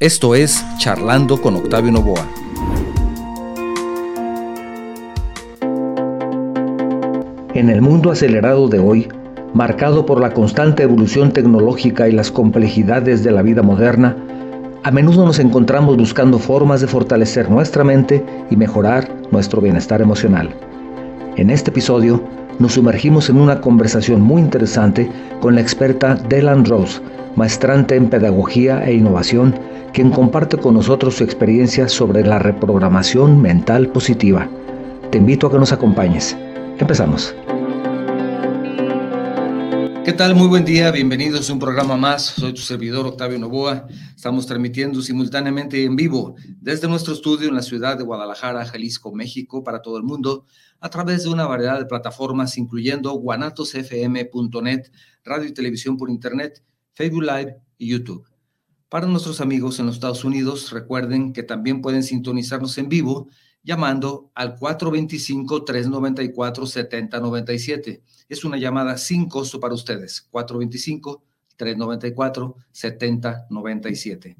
Esto es Charlando con Octavio Novoa. En el mundo acelerado de hoy, marcado por la constante evolución tecnológica y las complejidades de la vida moderna, a menudo nos encontramos buscando formas de fortalecer nuestra mente y mejorar nuestro bienestar emocional. En este episodio, nos sumergimos en una conversación muy interesante con la experta Delan Rose, maestrante en pedagogía e innovación, quien comparte con nosotros su experiencia sobre la reprogramación mental positiva. Te invito a que nos acompañes. Empezamos. ¿Qué tal? Muy buen día, bienvenidos a un programa más. Soy tu servidor Octavio Novoa. Estamos transmitiendo simultáneamente en vivo desde nuestro estudio en la ciudad de Guadalajara, Jalisco, México, para todo el mundo, a través de una variedad de plataformas, incluyendo guanatosfm.net, radio y televisión por internet, Facebook Live y YouTube. Para nuestros amigos en los Estados Unidos, recuerden que también pueden sintonizarnos en vivo llamando al 425-394-7097. Es una llamada sin costo para ustedes. 425-394-7097.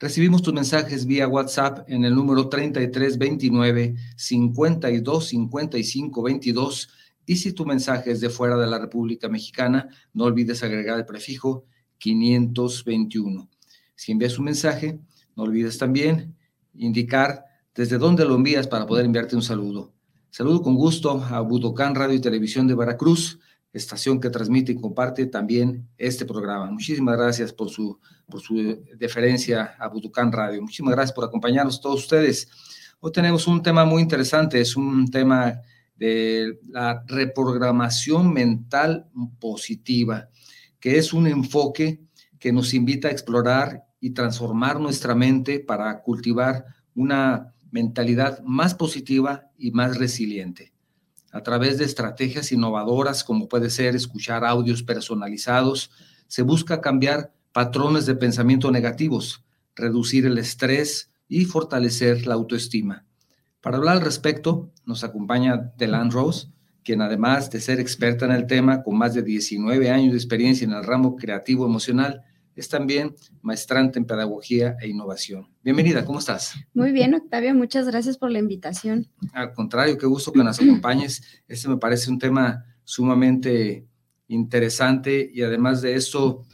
Recibimos tus mensajes vía WhatsApp en el número 3329 52 55 22 y si tu mensaje es de fuera de la República Mexicana, no olvides agregar el prefijo 521. Si envías un mensaje, no olvides también indicar desde dónde lo envías para poder enviarte un saludo. Saludo con gusto a Budocán Radio y Televisión de Veracruz, estación que transmite y comparte también este programa. Muchísimas gracias por su, por su deferencia a Budocán Radio. Muchísimas gracias por acompañarnos todos ustedes. Hoy tenemos un tema muy interesante, es un tema de la reprogramación mental positiva, que es un enfoque que nos invita a explorar y transformar nuestra mente para cultivar una mentalidad más positiva y más resiliente. A través de estrategias innovadoras como puede ser escuchar audios personalizados, se busca cambiar patrones de pensamiento negativos, reducir el estrés y fortalecer la autoestima. Para hablar al respecto, nos acompaña Delan Rose, quien además de ser experta en el tema, con más de 19 años de experiencia en el ramo creativo emocional, es también maestrante en pedagogía e innovación. Bienvenida, ¿cómo estás? Muy bien, Octavio, muchas gracias por la invitación. Al contrario, qué gusto que nos acompañes. Este me parece un tema sumamente interesante y además de eso,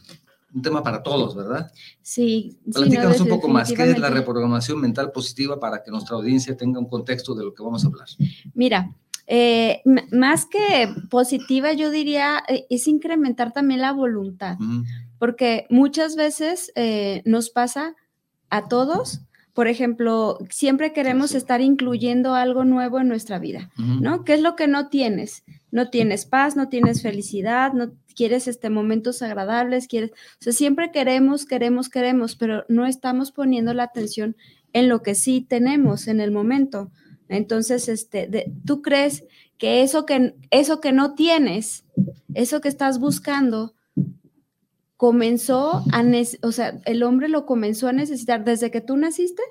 un tema para todos, ¿verdad? Sí. Platícanos sí, un poco más, ¿qué es la reprogramación mental positiva para que nuestra audiencia tenga un contexto de lo que vamos a hablar? Mira, eh, más que positiva, yo diría, eh, es incrementar también la voluntad porque muchas veces eh, nos pasa a todos, por ejemplo, siempre queremos estar incluyendo algo nuevo en nuestra vida, ¿no? ¿Qué es lo que no tienes? No tienes paz, no tienes felicidad, no quieres este momentos agradables, quieres, o sea, siempre queremos, queremos, queremos, pero no estamos poniendo la atención en lo que sí tenemos en el momento. Entonces, este, tú crees que eso que eso que no tienes, eso que estás buscando, comenzó a, o sea, el hombre lo comenzó a necesitar desde que tú naciste.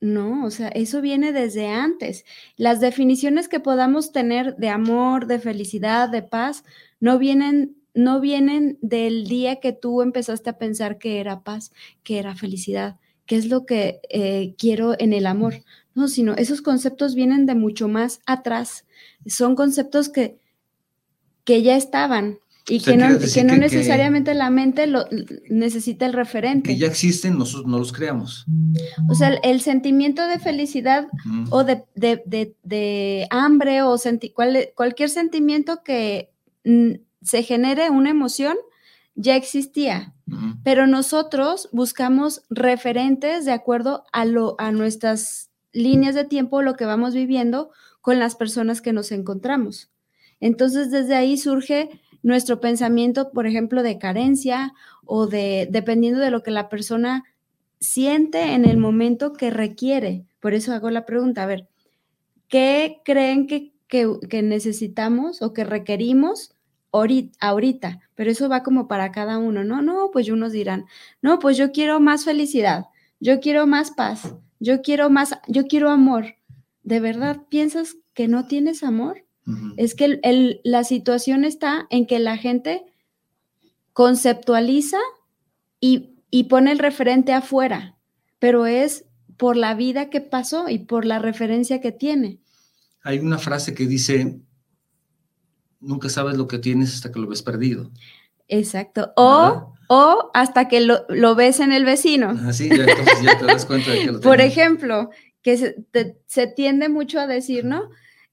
No, o sea, eso viene desde antes. Las definiciones que podamos tener de amor, de felicidad, de paz, no vienen, no vienen del día que tú empezaste a pensar que era paz, que era felicidad, que es lo que eh, quiero en el amor. No, sino esos conceptos vienen de mucho más atrás. Son conceptos que, que ya estaban, y que no, que no necesariamente la mente lo, necesita el referente. Que ya existen, nosotros no los creamos. O sea, el, sentimiento de felicidad o de, de, de, hambre o cualquier sentimiento que mm, se genere una emoción ya existía. Pero nosotros buscamos referentes de acuerdo a, lo, a nuestras líneas de tiempo, lo que vamos viviendo con las personas que nos encontramos. Entonces, desde ahí surge nuestro pensamiento, por ejemplo, de carencia o de, dependiendo de lo que la persona siente en el momento que requiere. Por eso hago la pregunta, a ver, ¿qué creen que, necesitamos o que requerimos ahorita? Pero eso va como para cada uno, ¿no? No, pues unos dirán, no, pues yo quiero más felicidad, yo quiero más paz, yo quiero más, yo quiero amor. ¿De verdad piensas que no tienes amor? Es que la situación está en que la gente conceptualiza y y pone el referente afuera, pero es por la vida que pasó y por la referencia que tiene. Hay una frase que dice, nunca sabes lo que tienes hasta que lo ves perdido. Exacto. O, o hasta que lo, ves en el vecino. Así, ya, entonces ya te das cuenta de que lo Por ejemplo, que se, tiende mucho a decir, ¿no?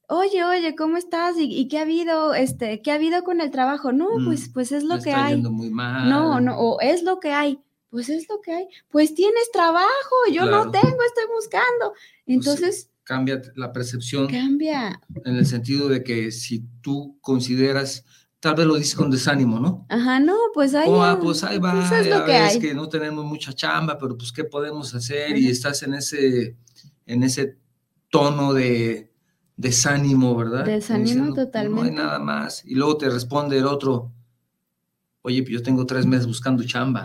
Oye, oye, ¿cómo estás? ¿Y, qué ha habido? Este, ¿qué ha habido con el trabajo? No, mm, pues, pues es lo que está hay. Yendo muy mal. No, no, o es lo que hay. Pues es lo que hay. Pues tienes trabajo, yo no tengo, estoy buscando. Pues entonces. cambia la percepción. Cambia. En el sentido de que si tú consideras tal vez lo dices con desánimo, ¿no? Ajá, no, pues ahí, oh, ah, pues ahí va, pues es lo que, hay. que no tenemos mucha chamba, pero pues qué podemos hacer y estás en ese en ese tono de desánimo, ¿verdad? Desánimo totalmente. No hay nada más. Y luego te responde el otro, oye, pues yo tengo tres meses buscando chamba,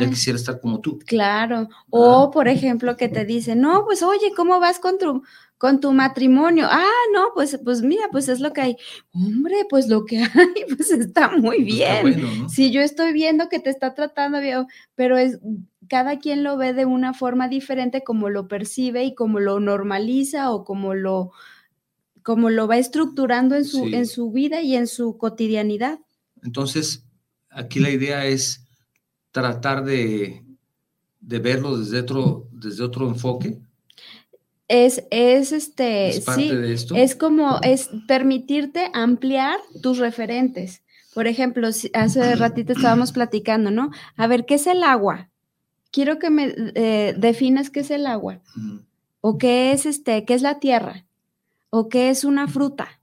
ya quisiera estar como tú. Claro. O, por ejemplo, que te dice, no, pues oye, ¿cómo vas con tu, con tu matrimonio? Ah, no, pues, pues mira, pues es lo que hay. Hombre, pues lo que hay, pues está muy pues bien. Si yo estoy viendo que te está tratando bien, pero es cada quien lo ve de una forma diferente como lo percibe y como lo normaliza o como lo, como lo va estructurando en su, en su vida y en su cotidianidad. Entonces, aquí la idea es tratar de, verlo desde otro, desde otro enfoque. Es, es este, ¿Es parte de esto? es como, es permitirte ampliar tus referentes. Por ejemplo, hace ratito estábamos platicando, ¿no? A ver, ¿qué es el agua? quiero que me eh, definas qué es el agua, o qué es este, qué es la tierra, o qué es una fruta.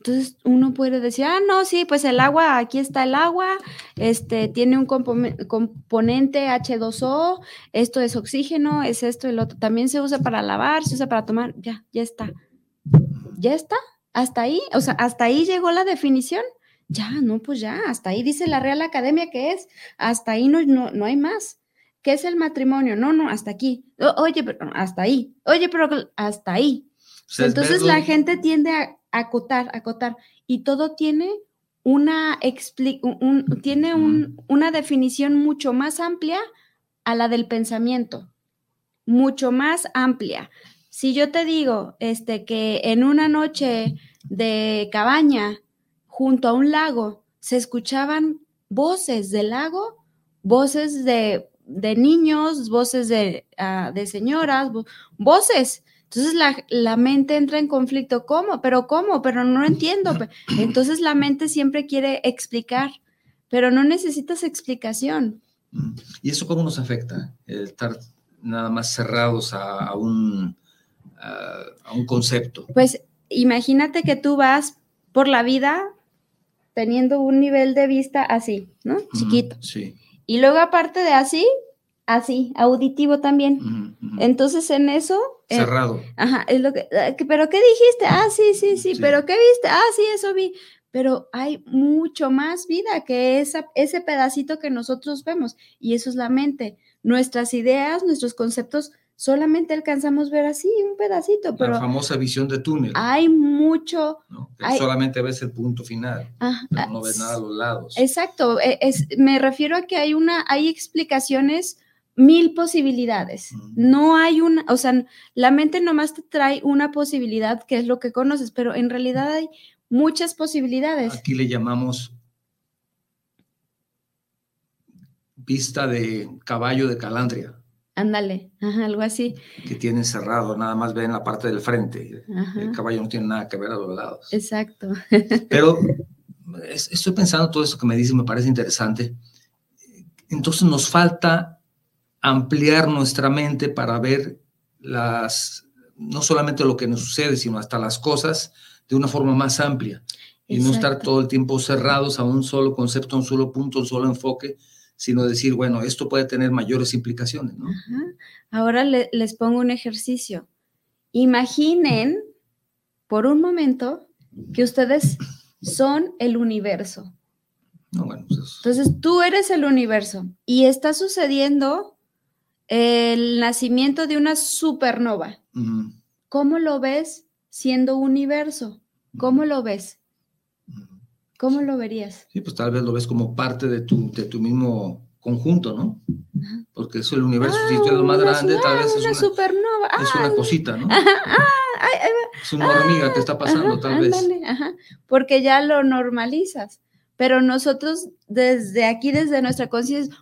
Entonces uno puede decir, ah, no, sí, pues el agua, aquí está el agua, este, tiene un componente H2O, esto es oxígeno, es esto, el otro. También se usa para lavar, se usa para tomar, ya, ya está. Ya está, hasta ahí, o sea, hasta ahí llegó la definición. Ya, no, pues ya, hasta ahí dice la Real Academia que es, hasta ahí no, no, no hay más. ¿Qué es el matrimonio? No, no, hasta aquí. oye, pero hasta ahí. Oye, pero hasta ahí. Entonces la gente tiende a acotar, acotar. Y todo tiene una, tiene una definición mucho más amplia a la del pensamiento. Mucho más amplia. Si yo te digo este, que en una noche de cabaña junto a un lago se escuchaban voces del lago, voces de de niños, voces de, ah, de señoras, voces. Entonces la, la, mente entra en conflicto. ¿Cómo? ¿Pero cómo? Pero no entiendo. Entonces la mente siempre quiere explicar, pero no necesitas explicación. Mm. ¿Y eso cómo nos afecta? El estar nada más cerrados a, un, a, un concepto. Pues imagínate que tú vas por la vida teniendo un nivel de vista así, ¿no? Chiquito. Sí. Y luego aparte de así, así, auditivo también. Entonces en eso... Eh, Cerrado. ajá, es lo ah, que, pero ¿qué dijiste? Ah, sí, sí, sí, pero ¿qué viste? Ah, sí, eso vi. Pero hay mucho más vida que esa, ese pedacito que nosotros vemos. Y eso es la mente. Nuestras ideas, nuestros conceptos solamente alcanzamos ver así un pedacito. Pero la famosa visión de túnel. Hay mucho. solamente ves el punto final, pero no ves nada a los lados. Exacto. E, es, me refiero a que hay una, hay explicaciones, mil posibilidades. No hay una, o sea, la mente nomás te trae una posibilidad que es lo que conoces, pero en realidad hay muchas posibilidades. Aquí le llamamos vista de caballo de calandria. Ándale, algo así. Que tiene cerrado, nada más ven la parte del frente. El caballo no tiene nada que ver a los lados. Exacto. Pero estoy pensando todo eso que me dice, me parece interesante. Entonces nos falta ampliar nuestra mente para ver las, no solamente lo que nos sucede, sino hasta las cosas de una forma más amplia. Y no estar todo el tiempo cerrados a un solo concepto, a un solo punto, a un solo enfoque, sino decir, bueno, esto puede tener mayores implicaciones, ¿no? Ahora les pongo un ejercicio. Imaginen por un momento que ustedes son el universo. Pues Entonces tú eres el universo y está sucediendo el nacimiento de una supernova. ¿Cómo lo ves siendo universo? ¿Cómo lo ves? ¿Cómo lo verías? Sí, pues tal vez lo ves como parte de tu, de tu mismo conjunto, ¿no? Porque es el universo, si es lo más grande, tal vez es una, supernova. es una cosita, ¿no? es una hormiga que está pasando, tal vez. Porque ya lo normalizas. Pero nosotros desde aquí, desde nuestra conciencia,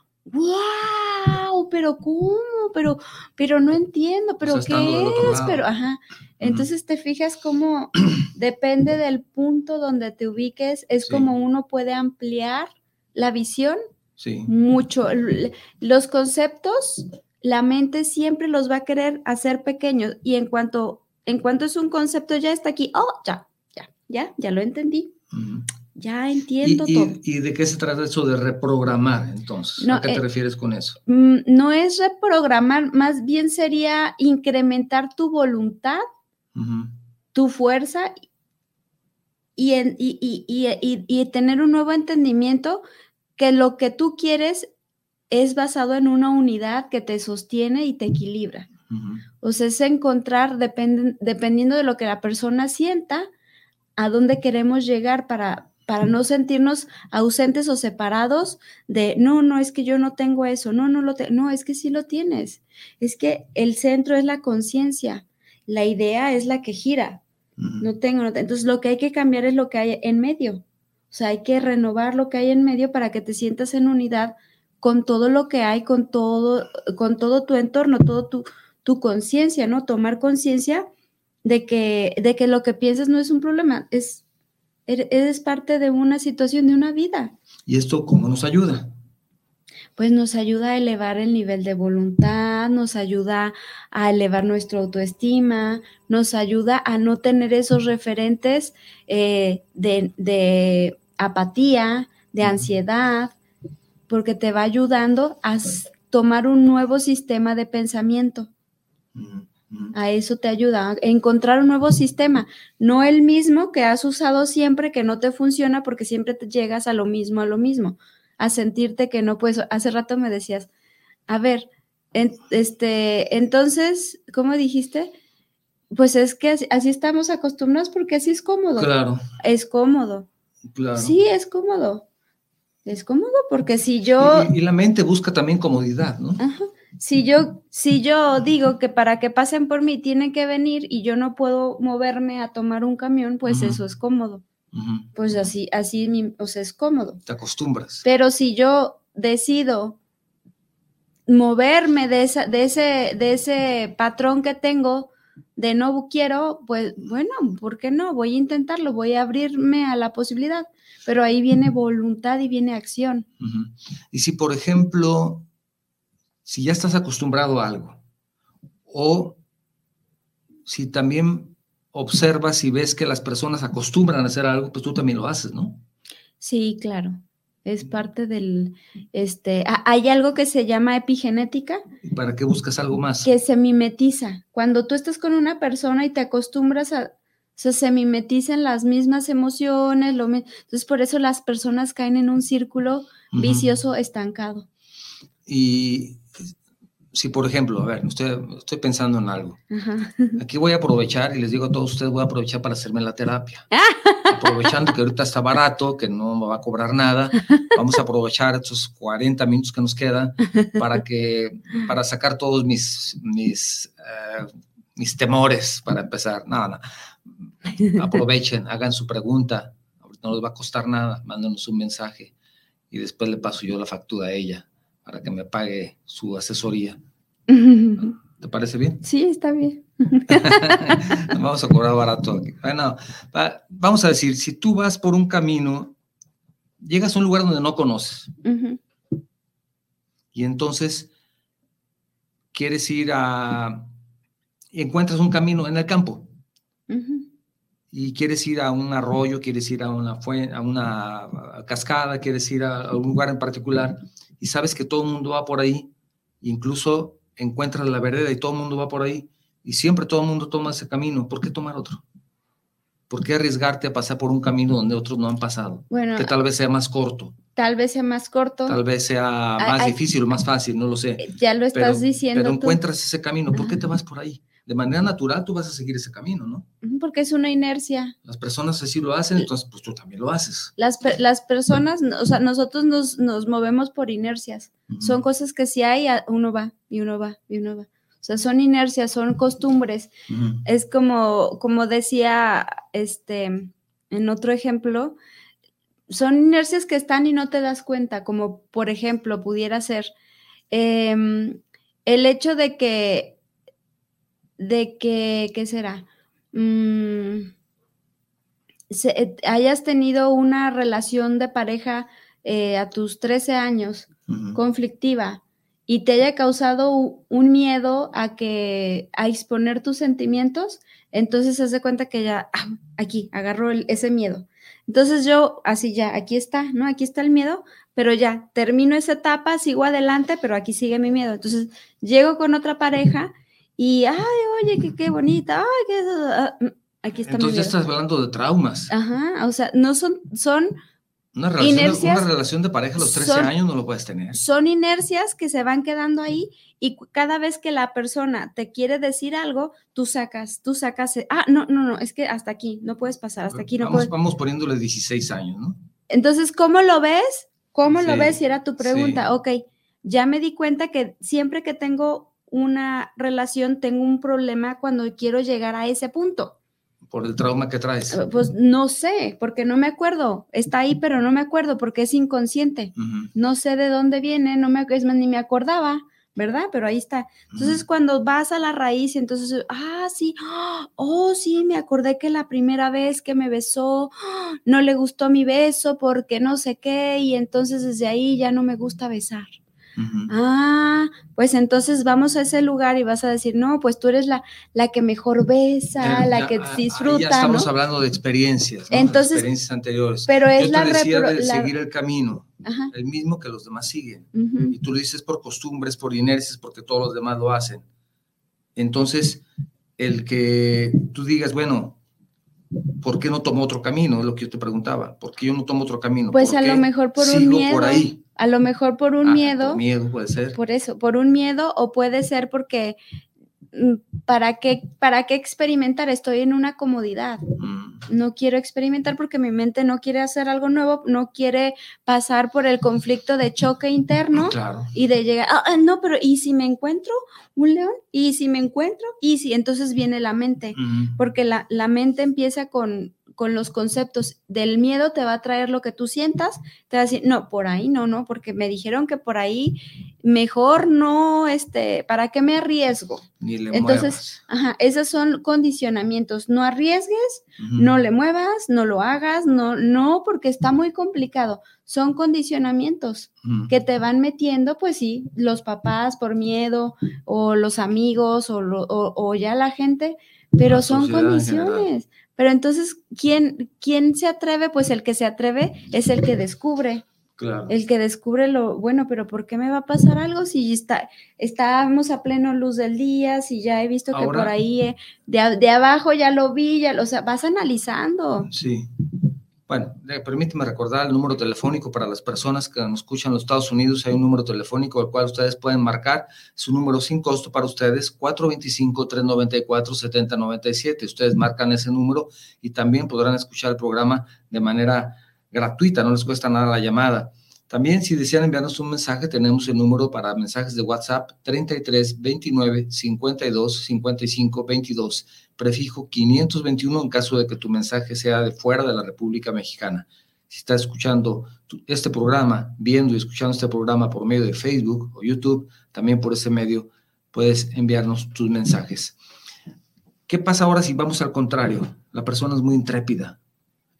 ¿Pero cómo? Pero, pero no entiendo, ¿pero qué es? Pero, ajá. Entonces te fijas cómo depende del punto donde te ubiques, es como uno puede ampliar la visión sí. mucho. Los conceptos, la mente siempre los va a querer hacer pequeños y en cuanto, en cuanto es un concepto ya está aquí, oh, ya, ya, ya, ya lo entendí. Ya entiendo todo. ¿Y de qué se trata eso de reprogramar entonces? ¿A qué te eh, refieres con eso? Mm, no es reprogramar, más bien sería incrementar tu voluntad, tu fuerza y, y, tener un nuevo entendimiento que lo que tú quieres es basado en una unidad que te sostiene y te equilibra. O sea, es encontrar, dependiendo de lo que la persona sienta, a dónde queremos llegar para, para no sentirnos ausentes o separados de, no, no, es que yo no tengo eso, no, no lo tengo, no, es que sí lo tienes. Es que el centro es la conciencia, la idea es la que gira. No tengo, no entonces lo que hay que cambiar es lo que hay en medio. O sea, hay que renovar lo que hay en medio para que te sientas en unidad con todo lo que hay, con todo, con todo tu entorno, todo tu, tu conciencia, ¿no? Tomar conciencia de que, de que lo que piensas no es un problema, es eres parte de una situación, de una vida. ¿Y esto cómo nos ayuda? Pues nos ayuda a elevar el nivel de voluntad, nos ayuda a elevar nuestra autoestima, nos ayuda a no tener esos referentes eh, de, apatía, de ansiedad, porque te va ayudando a tomar un nuevo sistema de pensamiento. A eso te ayuda, a encontrar un nuevo sistema, no el mismo que has usado siempre, que no te funciona porque siempre te llegas a lo mismo, a lo mismo, a sentirte que no puedes. Hace rato me decías, a ver, este, entonces, ¿cómo dijiste? Pues es que así, estamos acostumbrados porque así es cómodo. Claro. Es cómodo. Claro. Sí, es cómodo. Es cómodo porque si yo... Y, y la mente busca también comodidad, ¿no? Ajá si yo, si yo digo que para que pasen por mí tienen que venir y yo no puedo moverme a tomar un camión, pues eso es cómodo. Pues así, así, o sea, es cómodo. Te acostumbras. Pero si yo decido moverme de, esa, de, ese, de ese patrón que tengo, de no quiero, pues bueno, ¿por qué no? Voy a intentarlo, voy a abrirme a la posibilidad, pero ahí viene voluntad y viene acción. Y si, por ejemplo, si ya estás acostumbrado a algo o si también observas y ves que las personas acostumbran a hacer algo, pues tú también lo haces, ¿no? Sí, claro. Es parte del, este, hay algo que se llama epigenética. ¿Para qué buscas algo más? Que se mimetiza. Cuando tú estás con una persona y te acostumbras a, se mimetizan las mismas emociones, lo, entonces por eso las personas caen en un círculo vicioso estancado. Y si por ejemplo, a ver, estoy, estoy pensando en algo. Aquí voy a aprovechar y les digo a todos ustedes, voy a aprovechar para hacerme la terapia. Aprovechando que ahorita está barato, que no me va a cobrar nada, vamos a aprovechar estos 40 minutos que nos quedan para, que, para sacar todos mis, mis, eh, mis temores para empezar. Nada, nada. Aprovechen, hagan su pregunta. Ahorita no les va a costar nada, mándenos un mensaje y después le paso yo la factura a ella para que me pague su asesoría. ¿Te parece bien? Sí, está bien. vamos a cobrar barato aquí. Bueno, vamos a decir, si tú vas por un camino, llegas a un lugar donde no conoces. Y entonces quieres ir a... Y encuentras un camino en el campo. Y quieres ir a un arroyo, quieres ir a una, fuente, a una cascada, quieres ir a, a un lugar en particular y sabes que todo el mundo va por ahí, incluso encuentras la vereda y todo el mundo va por ahí, y siempre todo el mundo toma ese camino, ¿por qué tomar otro? ¿Por qué arriesgarte a pasar por un camino donde otros no han pasado? Bueno, que tal vez sea más corto. Tal vez sea más corto. Tal vez sea más difícil o más fácil, no lo sé. Ya lo estás diciendo. Pero encuentras ese camino, ¿por qué te vas por ahí? De manera natural tú vas a seguir ese camino, ¿no? Porque es una inercia. Las personas así lo hacen, entonces pues tú también lo haces. Las, las personas, o sea, nosotros nos, nos movemos por inercias. Son cosas que si hay, uno va y uno va y uno va. O sea, son inercias, son costumbres. Es como, como decía este, en otro ejemplo, son inercias que están y no te das cuenta, como por ejemplo pudiera ser em, el hecho de que de que, ¿qué será? Mm, eh, hayas tenido una relación de pareja eh, a tus 13 años conflictiva y te haya causado un miedo a que a exponer tus sentimientos, entonces haz de cuenta que ya ah, aquí agarró ese miedo. Entonces yo así ya, aquí está, ¿no? Aquí está el miedo, pero ya termino esa etapa, sigo adelante, pero aquí sigue mi miedo. Entonces llego con otra pareja y, ay, oye, qué, bonita, ay, qué... Ah, mm, aquí está Entonces ya estás hablando de traumas. Ajá, o sea, no son, son una relación, una relación de pareja a los 13 años no lo puedes tener. Son inercias que se van quedando ahí y cada vez que la persona te quiere decir algo, tú sacas, tú sacas, eh, ah, no, no, no, es que hasta aquí, no puedes pasar, hasta aquí no vamos, puedes. Vamos poniéndole 16 años, ¿no? Entonces, ¿cómo lo ves? ¿Cómo lo ves? Y era tu pregunta. Ok, ya me di cuenta que siempre que tengo una relación, tengo un problema cuando quiero llegar a ese punto. Por el trauma que traes. Eh, pues no sé, porque no me acuerdo. Está ahí, pero no me acuerdo porque es inconsciente. No sé de dónde viene, no me, es más, ni me acordaba, ¿verdad? Pero ahí está. Entonces, cuando vas a la raíz, entonces, ah, sí, oh, sí, me acordé que la primera vez que me besó, no le gustó mi beso porque no sé qué, y entonces desde ahí ya no me gusta besar. Ah, pues entonces vamos a ese lugar y vas a decir, no, pues tú eres la, la que mejor besa, la que disfruta. Ya estamos hablando de experiencias, entonces, experiencias anteriores. Pero es la, de seguir el camino, el mismo que los demás siguen. Y tú lo dices por costumbres, por inercias, porque todos los demás lo hacen. Entonces, el que tú digas, bueno, ¿por qué no tomo otro camino? Es lo que yo te preguntaba. ¿Por qué yo no tomo otro camino? Pues a lo mejor por un miedo. por ahí. A lo mejor por un ah, miedo. Por miedo puede ser. Por eso, por un miedo o puede ser porque mm, ¿para qué, para qué experimentar? Estoy en una comodidad. Mm. No quiero experimentar porque mi mente no quiere hacer algo nuevo, no quiere pasar por el conflicto de choque interno y de llegar, ah, ah, no, pero ¿y si me encuentro un león? ¿Y si me encuentro? ¿Y si? Entonces viene la mente, porque la, la mente empieza con, con los conceptos del miedo te va a traer lo que tú sientas, te va a decir, no, por ahí no, no, porque me dijeron que por ahí mejor no, este, ¿para qué me arriesgo? Ni le Entonces, ajá, esos son condicionamientos, no arriesgues, no le muevas, no lo hagas, no, no, porque está muy complicado, son condicionamientos que te van metiendo, pues sí, los papás por miedo, o los amigos, o, o ya la gente, pero son condiciones. Pero entonces, ¿quién, ¿quién se atreve? Pues el que se atreve es el que descubre. Claro. El que descubre lo, bueno, pero ¿por qué me va a pasar algo si está, estábamos a pleno luz del día, si ya he visto que por ahí eh, de, de, abajo ya lo vi, ya lo, o sea, vas analizando. Sí. Bueno, permíteme recordar el número telefónico para las personas que nos escuchan en los Estados Unidos. Hay un número telefónico al cual ustedes pueden marcar. Es un número sin costo para ustedes, 425-394-7097. Ustedes marcan ese número y también podrán escuchar el programa de manera gratuita, no les cuesta nada la llamada. También, si desean enviarnos un mensaje, tenemos el número para mensajes de WhatsApp 33 29 52 55 22 prefijo 521 en caso de que tu mensaje sea de fuera de la República Mexicana. Si estás escuchando este programa, viendo y escuchando este programa por medio de Facebook o YouTube, también por ese medio puedes enviarnos tus mensajes. ¿Qué pasa ahora si vamos al contrario? La persona es muy intrépida.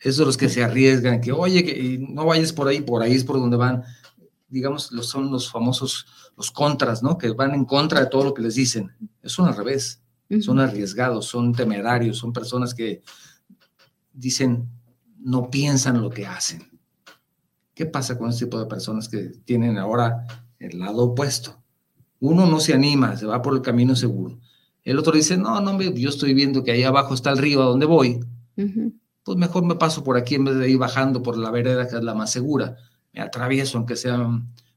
Esos los que se arriesgan, que oye, que no vayas por ahí, por ahí es por donde van, digamos, los, son los famosos, los contras, ¿no? Que van en contra de todo lo que les dicen. Eso al revés son arriesgados, son temerarios, son personas que dicen, no piensan lo que hacen. ¿Qué pasa con este tipo de personas que tienen ahora el lado opuesto? Uno no se anima, se va por el camino seguro. El otro dice, no, no, yo estoy viendo que ahí abajo está el río a donde voy. Pues mejor me paso por aquí en vez de ir bajando por la vereda que es la más segura. Me atravieso, aunque sea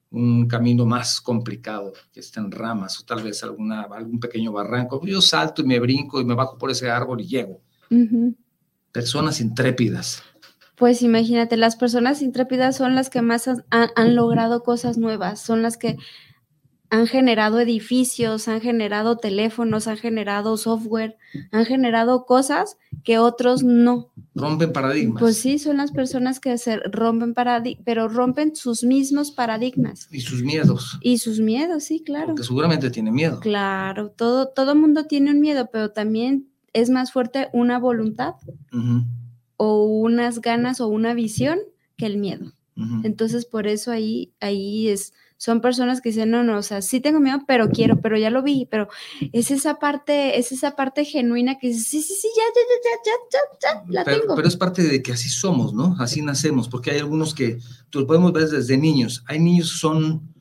un camino más complicado, que está en ramas o tal vez alguna, algún pequeño barranco. Yo salto y me brinco y me bajo por ese árbol y llego. Personas intrépidas. Pues imagínate, las personas intrépidas son las que más han logrado cosas nuevas, son las que han generado edificios, han generado teléfonos, han generado software, han generado cosas que otros no. Rompen paradigmas. Pues sí, son las personas que se rompen paradigmas, pero rompen sus mismos paradigmas. Y sus miedos. Y sus miedos, sí, claro. Porque seguramente tiene miedo. Claro, todo, todo mundo tiene un miedo, pero también es más fuerte una voluntad o unas ganas o una visión que el miedo. Entonces, por eso ahí, ahí es son personas que dicen, no, no, o sea, sí tengo miedo, pero quiero, pero ya lo vi, pero es esa parte, es esa parte genuina que dice, sí, sí, sí, ya, ya, ya, ya, ya, ya, la pero, tengo. Pero es parte de que así somos, ¿no? Así nacemos, porque hay algunos que, tú podemos ver desde niños, hay niños que son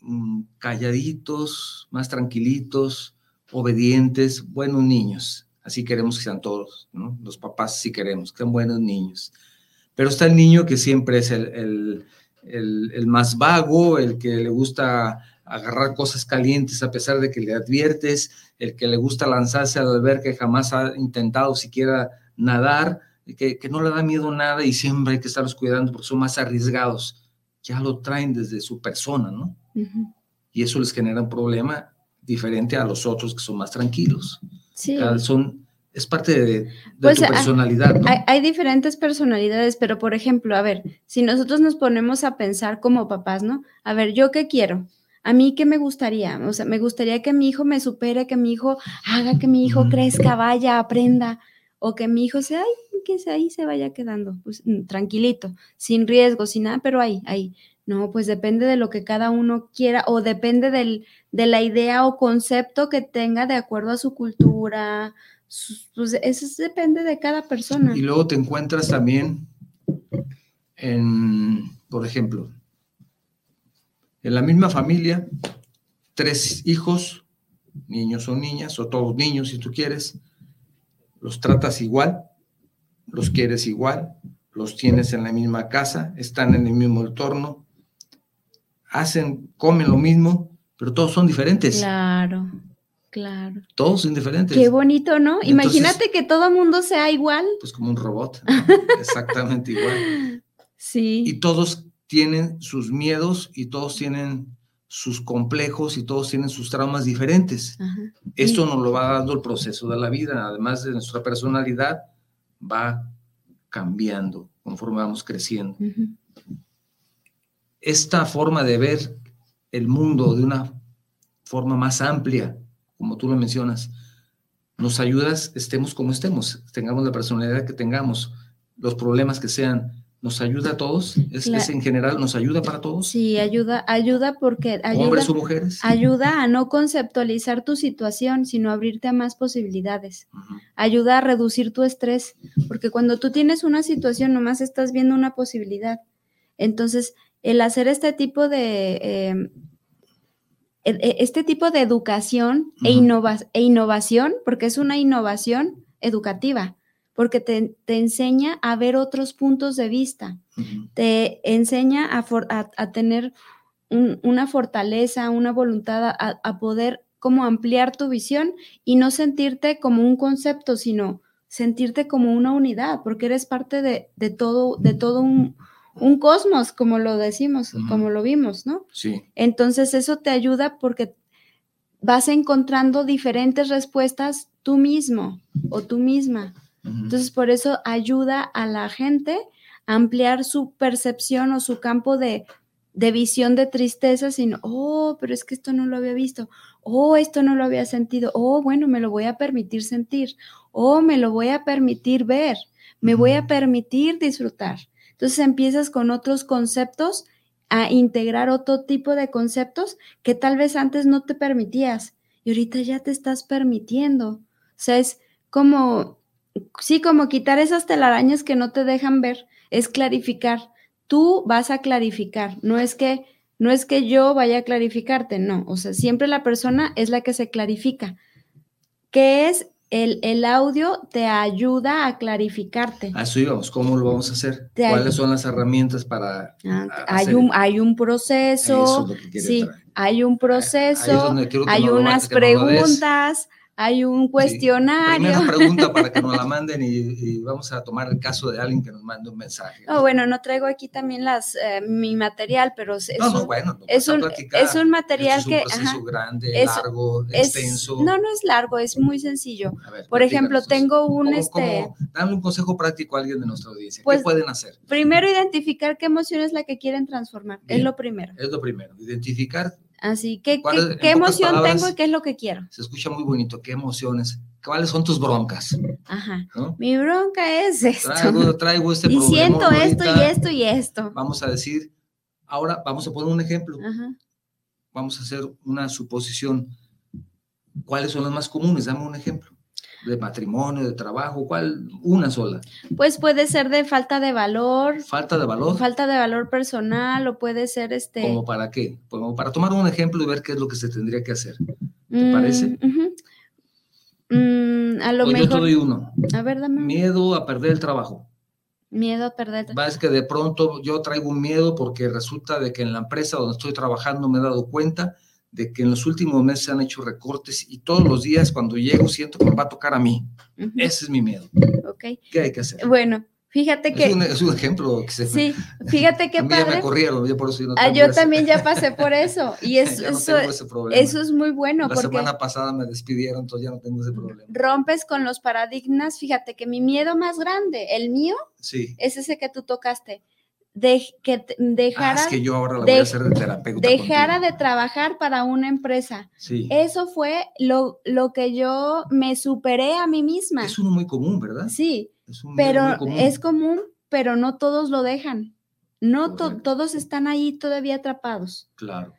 mm, calladitos, más tranquilitos, obedientes, buenos niños, así queremos que sean todos, ¿no? Los papás sí queremos, que sean buenos niños. Pero está el niño que siempre es el el, más vago, el que le gusta agarrar cosas calientes a pesar de que le adviertes, el que le gusta lanzarse al alberca y jamás ha intentado siquiera nadar, que, que, no le da miedo nada y siempre hay que estarlos cuidando porque son más arriesgados. Ya lo traen desde su persona, ¿no? Y eso les genera un problema diferente a los otros que son más tranquilos. Sí. Son es parte de, pues, tu personalidad. ¿no? Hay, diferentes personalidades, pero por ejemplo, a ver, si nosotros nos ponemos a pensar como papás, ¿no? A ver, ¿yo qué quiero? A mí, ¿qué me gustaría? O sea, me gustaría que mi hijo me supere, que mi hijo haga que mi hijo crezca, vaya, aprenda, o que mi hijo sea, ay, que ahí se vaya quedando, pues tranquilito, sin riesgo, sin nada, pero ahí, ahí. No, pues depende de lo que cada uno quiera o depende del, de la idea o concepto que tenga de acuerdo a su cultura, pues eso depende de cada persona. Y luego te encuentras también en, por ejemplo, en la misma familia, tres hijos, niños o niñas, o todos niños si tú quieres, los tratas igual, los quieres igual, los tienes en la misma casa, están en el mismo entorno, hacen, comen lo mismo, pero todos son diferentes. Claro. Claro. Todos son diferentes. Qué bonito, ¿no? Imagínate que todo mundo sea igual. Pues como un robot, exactamente igual. Sí. Y todos tienen sus miedos y todos tienen sus complejos y todos tienen sus traumas diferentes. Esto nos lo va dando el proceso de la vida, además de nuestra personalidad, va cambiando conforme vamos creciendo. Esta forma de ver el mundo de una forma más amplia, como tú lo mencionas, nos ayudas, estemos como estemos, tengamos la personalidad que tengamos, los problemas que sean, nos ayuda a todos, es, en general, nos ayuda para todos. Sí, ayuda, ayuda porque ayuda, hombres o mujeres, ayuda a no conceptualizar tu situación, sino abrirte a más posibilidades. Ayuda a reducir tu estrés, porque cuando tú tienes una situación, nomás estás viendo una posibilidad. Entonces, el hacer este tipo de em, e, e, este tipo de educación e, e, innovación, porque es una innovación educativa, porque te, enseña a ver otros puntos de vista, te enseña a, tener una fortaleza, una voluntad, a, poder como ampliar tu visión y no sentirte como un concepto, sino sentirte como una unidad, porque eres parte de, de todo, de todo un, un cosmos, como lo decimos, como lo vimos, ¿no? Sí. Entonces eso te ayuda porque vas encontrando diferentes respuestas tú mismo o tú misma. Entonces por eso ayuda a la gente a ampliar su percepción o su campo de, de visión de tristeza, sino, oh, pero es que esto no lo había visto, oh, esto no lo había sentido, oh, bueno, me lo voy a permitir sentir, oh, me lo voy a permitir ver, me voy a permitir disfrutar. Entonces empiezas con otros conceptos a integrar otro tipo de conceptos que tal vez antes no te permitías y ahorita ya te estás permitiendo. O sea, es como, sí, como quitar esas telarañas que no te dejan ver, es clarificar. Tú vas a clarificar, no es que no es que yo vaya a clarificarte, no, o sea, siempre la persona es la que se clarifica. ¿Qué es el, el, audio te ayuda a clarificarte. A eso íbamos, ¿cómo lo vamos a hacer? ¿Cuáles son las herramientas para... Ah, hay, un, hay un proceso, sí, hay un proceso, hay unas preguntas, hay un cuestionario. primera pregunta para que nos la manden y, vamos a tomar el caso de alguien que nos mande un mensaje. Oh, bueno, no traigo aquí también las eh, mi material, pero es, no, un, bueno, es, un, es un material es un que ajá, grande, largo, extenso. No, no es largo, es muy sencillo. Por ejemplo, tengo un este. dame un consejo práctico a alguien de nuestra audiencia. ¿Qué pues, pueden hacer? Primero, identificar qué emoción es la que quieren transformar. es lo primero. Es lo primero. Identificar Así, ¿qué, qué, emoción tengo y qué es lo que quiero? Se escucha muy bonito, ¿qué emociones? ¿Cuáles son tus broncas? Ajá. Mi bronca es esto. Traigo, traigo este y siento esto y esto y esto. Vamos a decir, ahora vamos a poner un ejemplo. Ajá. Vamos a hacer una suposición. ¿Cuáles son las más comunes? Dame un ejemplo de matrimonio, de trabajo, ¿cuál? Una sola. Pues puede ser de falta de valor. Falta de valor. Falta de valor personal o puede ser este. ¿Como para qué? Como para tomar un ejemplo y ver qué es lo que se tendría que hacer. ¿Te mm, parece? Mm, a lo mejor. Yo te doy uno. A ver, dame. Miedo a perder el trabajo. Miedo a perder el trabajo. Es que de pronto yo traigo un miedo porque resulta de que en la empresa donde estoy trabajando me he dado cuenta de que en los últimos meses se han hecho recortes y todos los días cuando llego siento que me va a tocar a mí. Ese es mi miedo. Okay. ¿Qué hay que hacer? Bueno, fíjate que... Es un, ejemplo que se... Sí, fíjate que... a mí ya me corrieron, yo por eso no ah, Yo también ya pasé por eso y es, eso, eso es muy bueno. La semana pasada me despidieron, entonces ya no tengo ese problema. Rompes con los paradigmas, fíjate que mi miedo más grande, el mío, sí. es ese que tú tocaste de, que dejara, ah, que yo ahora la voy a hacer de terapeuta dejara de trabajar para una empresa. Sí. Eso fue lo, lo que yo me superé a mí misma. Es uno muy común, ¿verdad? Sí, pero es común, pero no todos lo dejan. No todos están ahí todavía atrapados. Claro.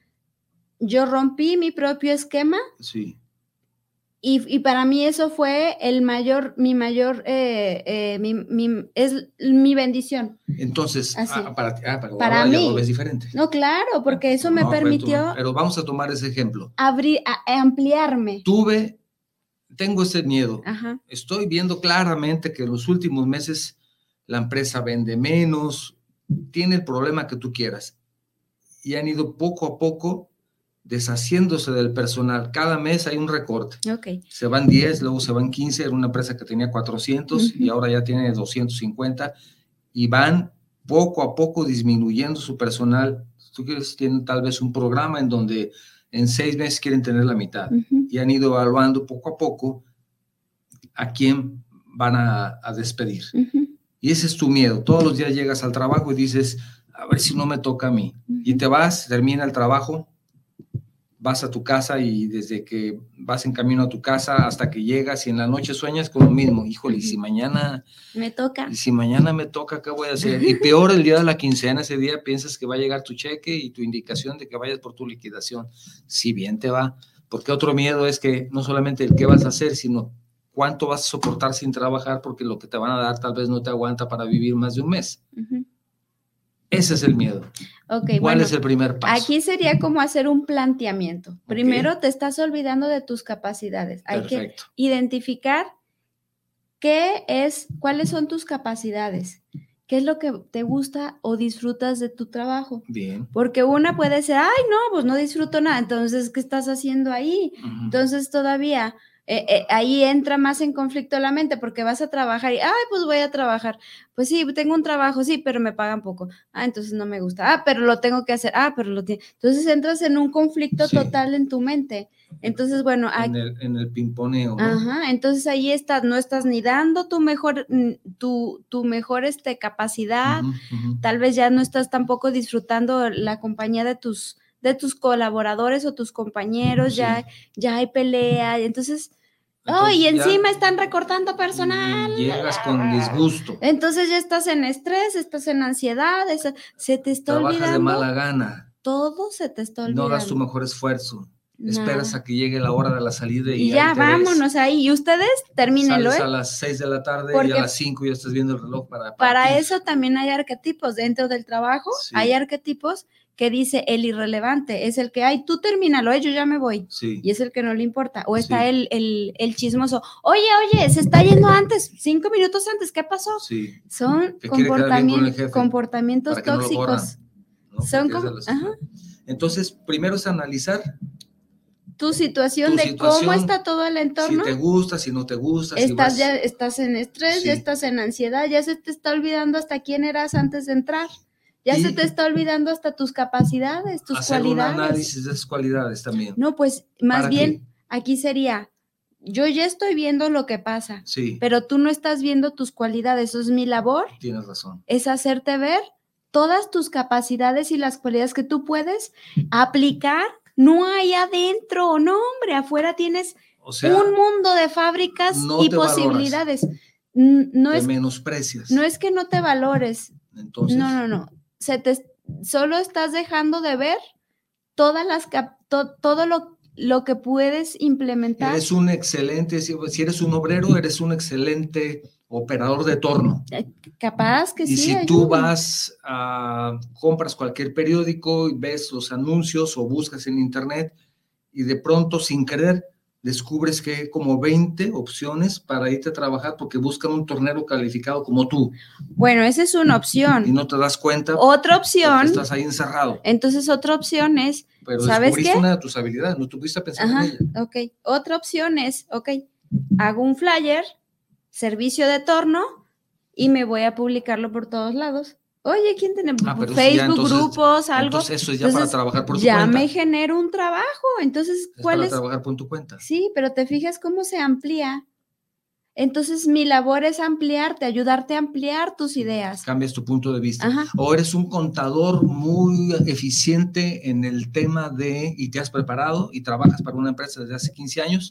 Yo rompí mi propio esquema. Sí. Y, para mí eso fue el mayor, mi mayor, eh, eh, mi, es mi bendición. Entonces, ah, para, ah, para, mí. es diferente. No, claro, porque eso me permitió. Pero, vamos a tomar ese ejemplo. Abrir, ampliarme. Tuve, tengo ese miedo. Estoy viendo claramente que en los últimos meses la empresa vende menos, tiene el problema que tú quieras. Y han ido poco a poco deshaciéndose del personal. Cada mes hay un recorte. Okay. Se van 10, luego se van 15, era una empresa que tenía 400 y ahora ya tiene 250 y van poco a poco disminuyendo su personal. Tú quieres, tienen tal vez un programa en donde en seis meses quieren tener la mitad y han ido evaluando poco a poco a quién van a, despedir. Y ese es tu miedo. Todos los días llegas al trabajo y dices, a ver si no me toca a mí. Y te vas, termina el trabajo, vas a tu casa y desde que vas en camino a tu casa hasta que llegas y en la noche sueñas con lo mismo, híjole, y si mañana me toca. Y si mañana me toca, ¿qué voy a hacer? Y peor el día de la quincena, ese día piensas que va a llegar tu cheque y tu indicación de que vayas por tu liquidación. Si bien te va, porque otro miedo es que no solamente el qué vas a hacer, sino cuánto vas a soportar sin trabajar porque lo que te van a dar tal vez no te aguanta para vivir más de un mes. Ese es el miedo. Okay, ¿Cuál es el primer paso? Aquí sería como hacer un planteamiento. Primero te estás olvidando de tus capacidades. Hay que identificar qué es, cuáles son tus capacidades, qué es lo que te gusta o disfrutas de tu trabajo. Bien. Porque una puede ser, ay, no, pues no disfruto nada. Entonces, ¿qué estás haciendo ahí? Entonces, todavía eh, eh, ahí entra más en conflicto la mente porque vas a trabajar y, ay, pues voy a trabajar. Pues sí, tengo un trabajo, sí, pero me pagan poco. Ah, entonces no me gusta. Ah, pero lo tengo que hacer. Ah, pero lo tiene. Entonces entras en un conflicto total en tu mente. Entonces, bueno, en el, en el pimponeo. Ajá, entonces ahí estás, no estás ni dando tu mejor, tu, tu mejor este, capacidad, tal vez ya no estás tampoco disfrutando la compañía de tus, de tus colaboradores o tus compañeros, ya, ya hay pelea, entonces Oh, y encima están recortando personal. Llegas con disgusto. Entonces ya estás en estrés, estás en ansiedad, se te está Trabajas olvidando. de mala gana. Todo se te está olvidando. No das tu mejor esfuerzo. esperas a que llegue la hora de la salida y, y ya vámonos ahí. Y ustedes termínenlo. ¿eh? a las 6 de la tarde y a las 5 ya estás viendo el reloj para. Para, eso también hay arquetipos dentro del trabajo. Hay arquetipos que dice el irrelevante, es el que, ay, tú termínalo, ¿eh? yo ya me voy. Y es el que no le importa. O está el, el, el, chismoso, oye, oye, se está yendo antes, cinco minutos antes, ¿qué pasó? Son comportamientos tóxicos. Son como, Entonces, primero es analizar tu situación de cómo está todo el entorno. Si te gusta, si no te gusta. Estás ya, estás en estrés, ya estás en ansiedad, ya se te está olvidando hasta quién eras antes de entrar. Ya se te está olvidando hasta tus capacidades, tus hacer cualidades. un análisis de esas cualidades también. No, pues más bien aquí sería, yo ya estoy viendo lo que pasa, sí. pero tú no estás viendo tus cualidades. Eso es mi labor. Tienes razón. Es hacerte ver todas tus capacidades y las cualidades que tú puedes aplicar. No hay adentro, no, hombre, afuera tienes un mundo de fábricas y posibilidades. No te es menosprecias. No es que no te valores. Entonces, no, no, no se te, solo estás dejando de ver todas las, todo lo, lo, que puedes implementar. Eres un excelente, si, eres un obrero, eres un excelente operador de torno. Eh, capaz que sí. Y si tú vas a, compras cualquier periódico y ves los anuncios o buscas en internet y de pronto sin querer descubres que hay como 20 opciones para irte a trabajar porque buscan un tornero calificado como tú. Bueno, esa es una opción. Y no te das cuenta. Otra opción. Estás ahí encerrado. Entonces, otra opción es. Pero ¿sabes descubriste una de tus habilidades, no tuviste a pensar en ella. Ok. Otra opción es, ok, hago un flyer, servicio de torno y me voy a publicarlo por todos lados. Oye, ¿quién tiene ah, Facebook, grupos, algo? Entonces eso es ya para trabajar por tu cuenta. Ya me genero un trabajo, entonces, ¿cuál es? Para trabajar por tu cuenta. Sí, pero te fijas cómo se amplía. Entonces, mi labor es ampliarte, ayudarte a ampliar tus ideas. Cambias tu punto de vista. O eres un contador muy eficiente en el tema de, y te has preparado y trabajas para una empresa desde hace 15 años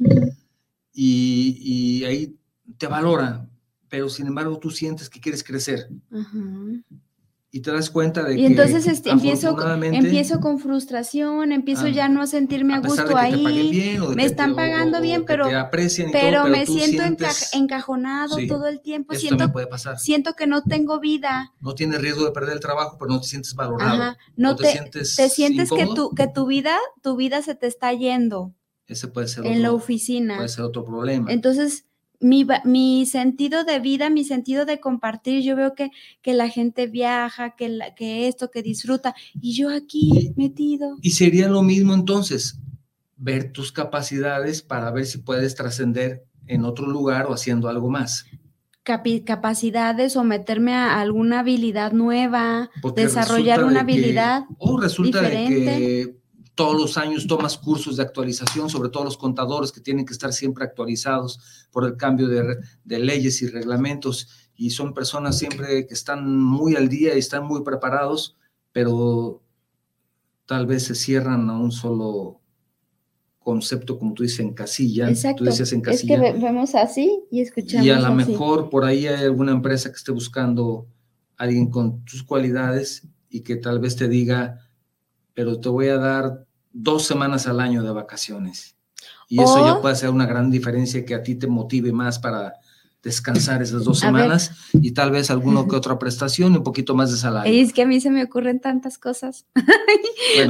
y, y, ahí te valora, pero sin embargo tú sientes que quieres crecer. Ajá y te das cuenta de y entonces este, empiezo, empiezo con frustración, empiezo ah, ya no a sentirme a, gusto ahí, me están pagando bien, pero, pero, me siento encajonado todo el tiempo, siento, siento que no tengo vida. No tienes riesgo de perder el trabajo, pero no te sientes valorado. no te, sientes, te sientes que tu, que tu vida, tu vida se te está yendo. Ese puede ser en la oficina. Puede ser otro problema. Entonces, mi, mi, sentido de vida, mi sentido de compartir, yo veo que, que la gente viaja, que, que esto, que disfruta, y yo aquí metido. Y sería lo mismo entonces, ver tus capacidades para ver si puedes trascender en otro lugar o haciendo algo más. capacidades o meterme a alguna habilidad nueva, desarrollar una habilidad. o resulta de que todos los años tomas cursos de actualización, sobre todo los contadores que tienen que estar siempre actualizados por el cambio de, leyes y reglamentos y son personas siempre que están muy al día y están muy preparados, pero tal vez se cierran a un solo concepto, como tú dices, en casilla. Exacto. Tú dices en casilla. Es que vemos así y escuchamos Y a lo mejor por ahí hay alguna empresa que esté buscando a alguien con tus cualidades y que tal vez te diga, pero te voy a dar dos semanas al año de vacaciones. Y eso ya puede hacer una gran diferencia que a ti te motive más para descansar esas dos semanas y tal vez alguna que otra prestación y un poquito más de salario. Es que a mí se me ocurren tantas cosas.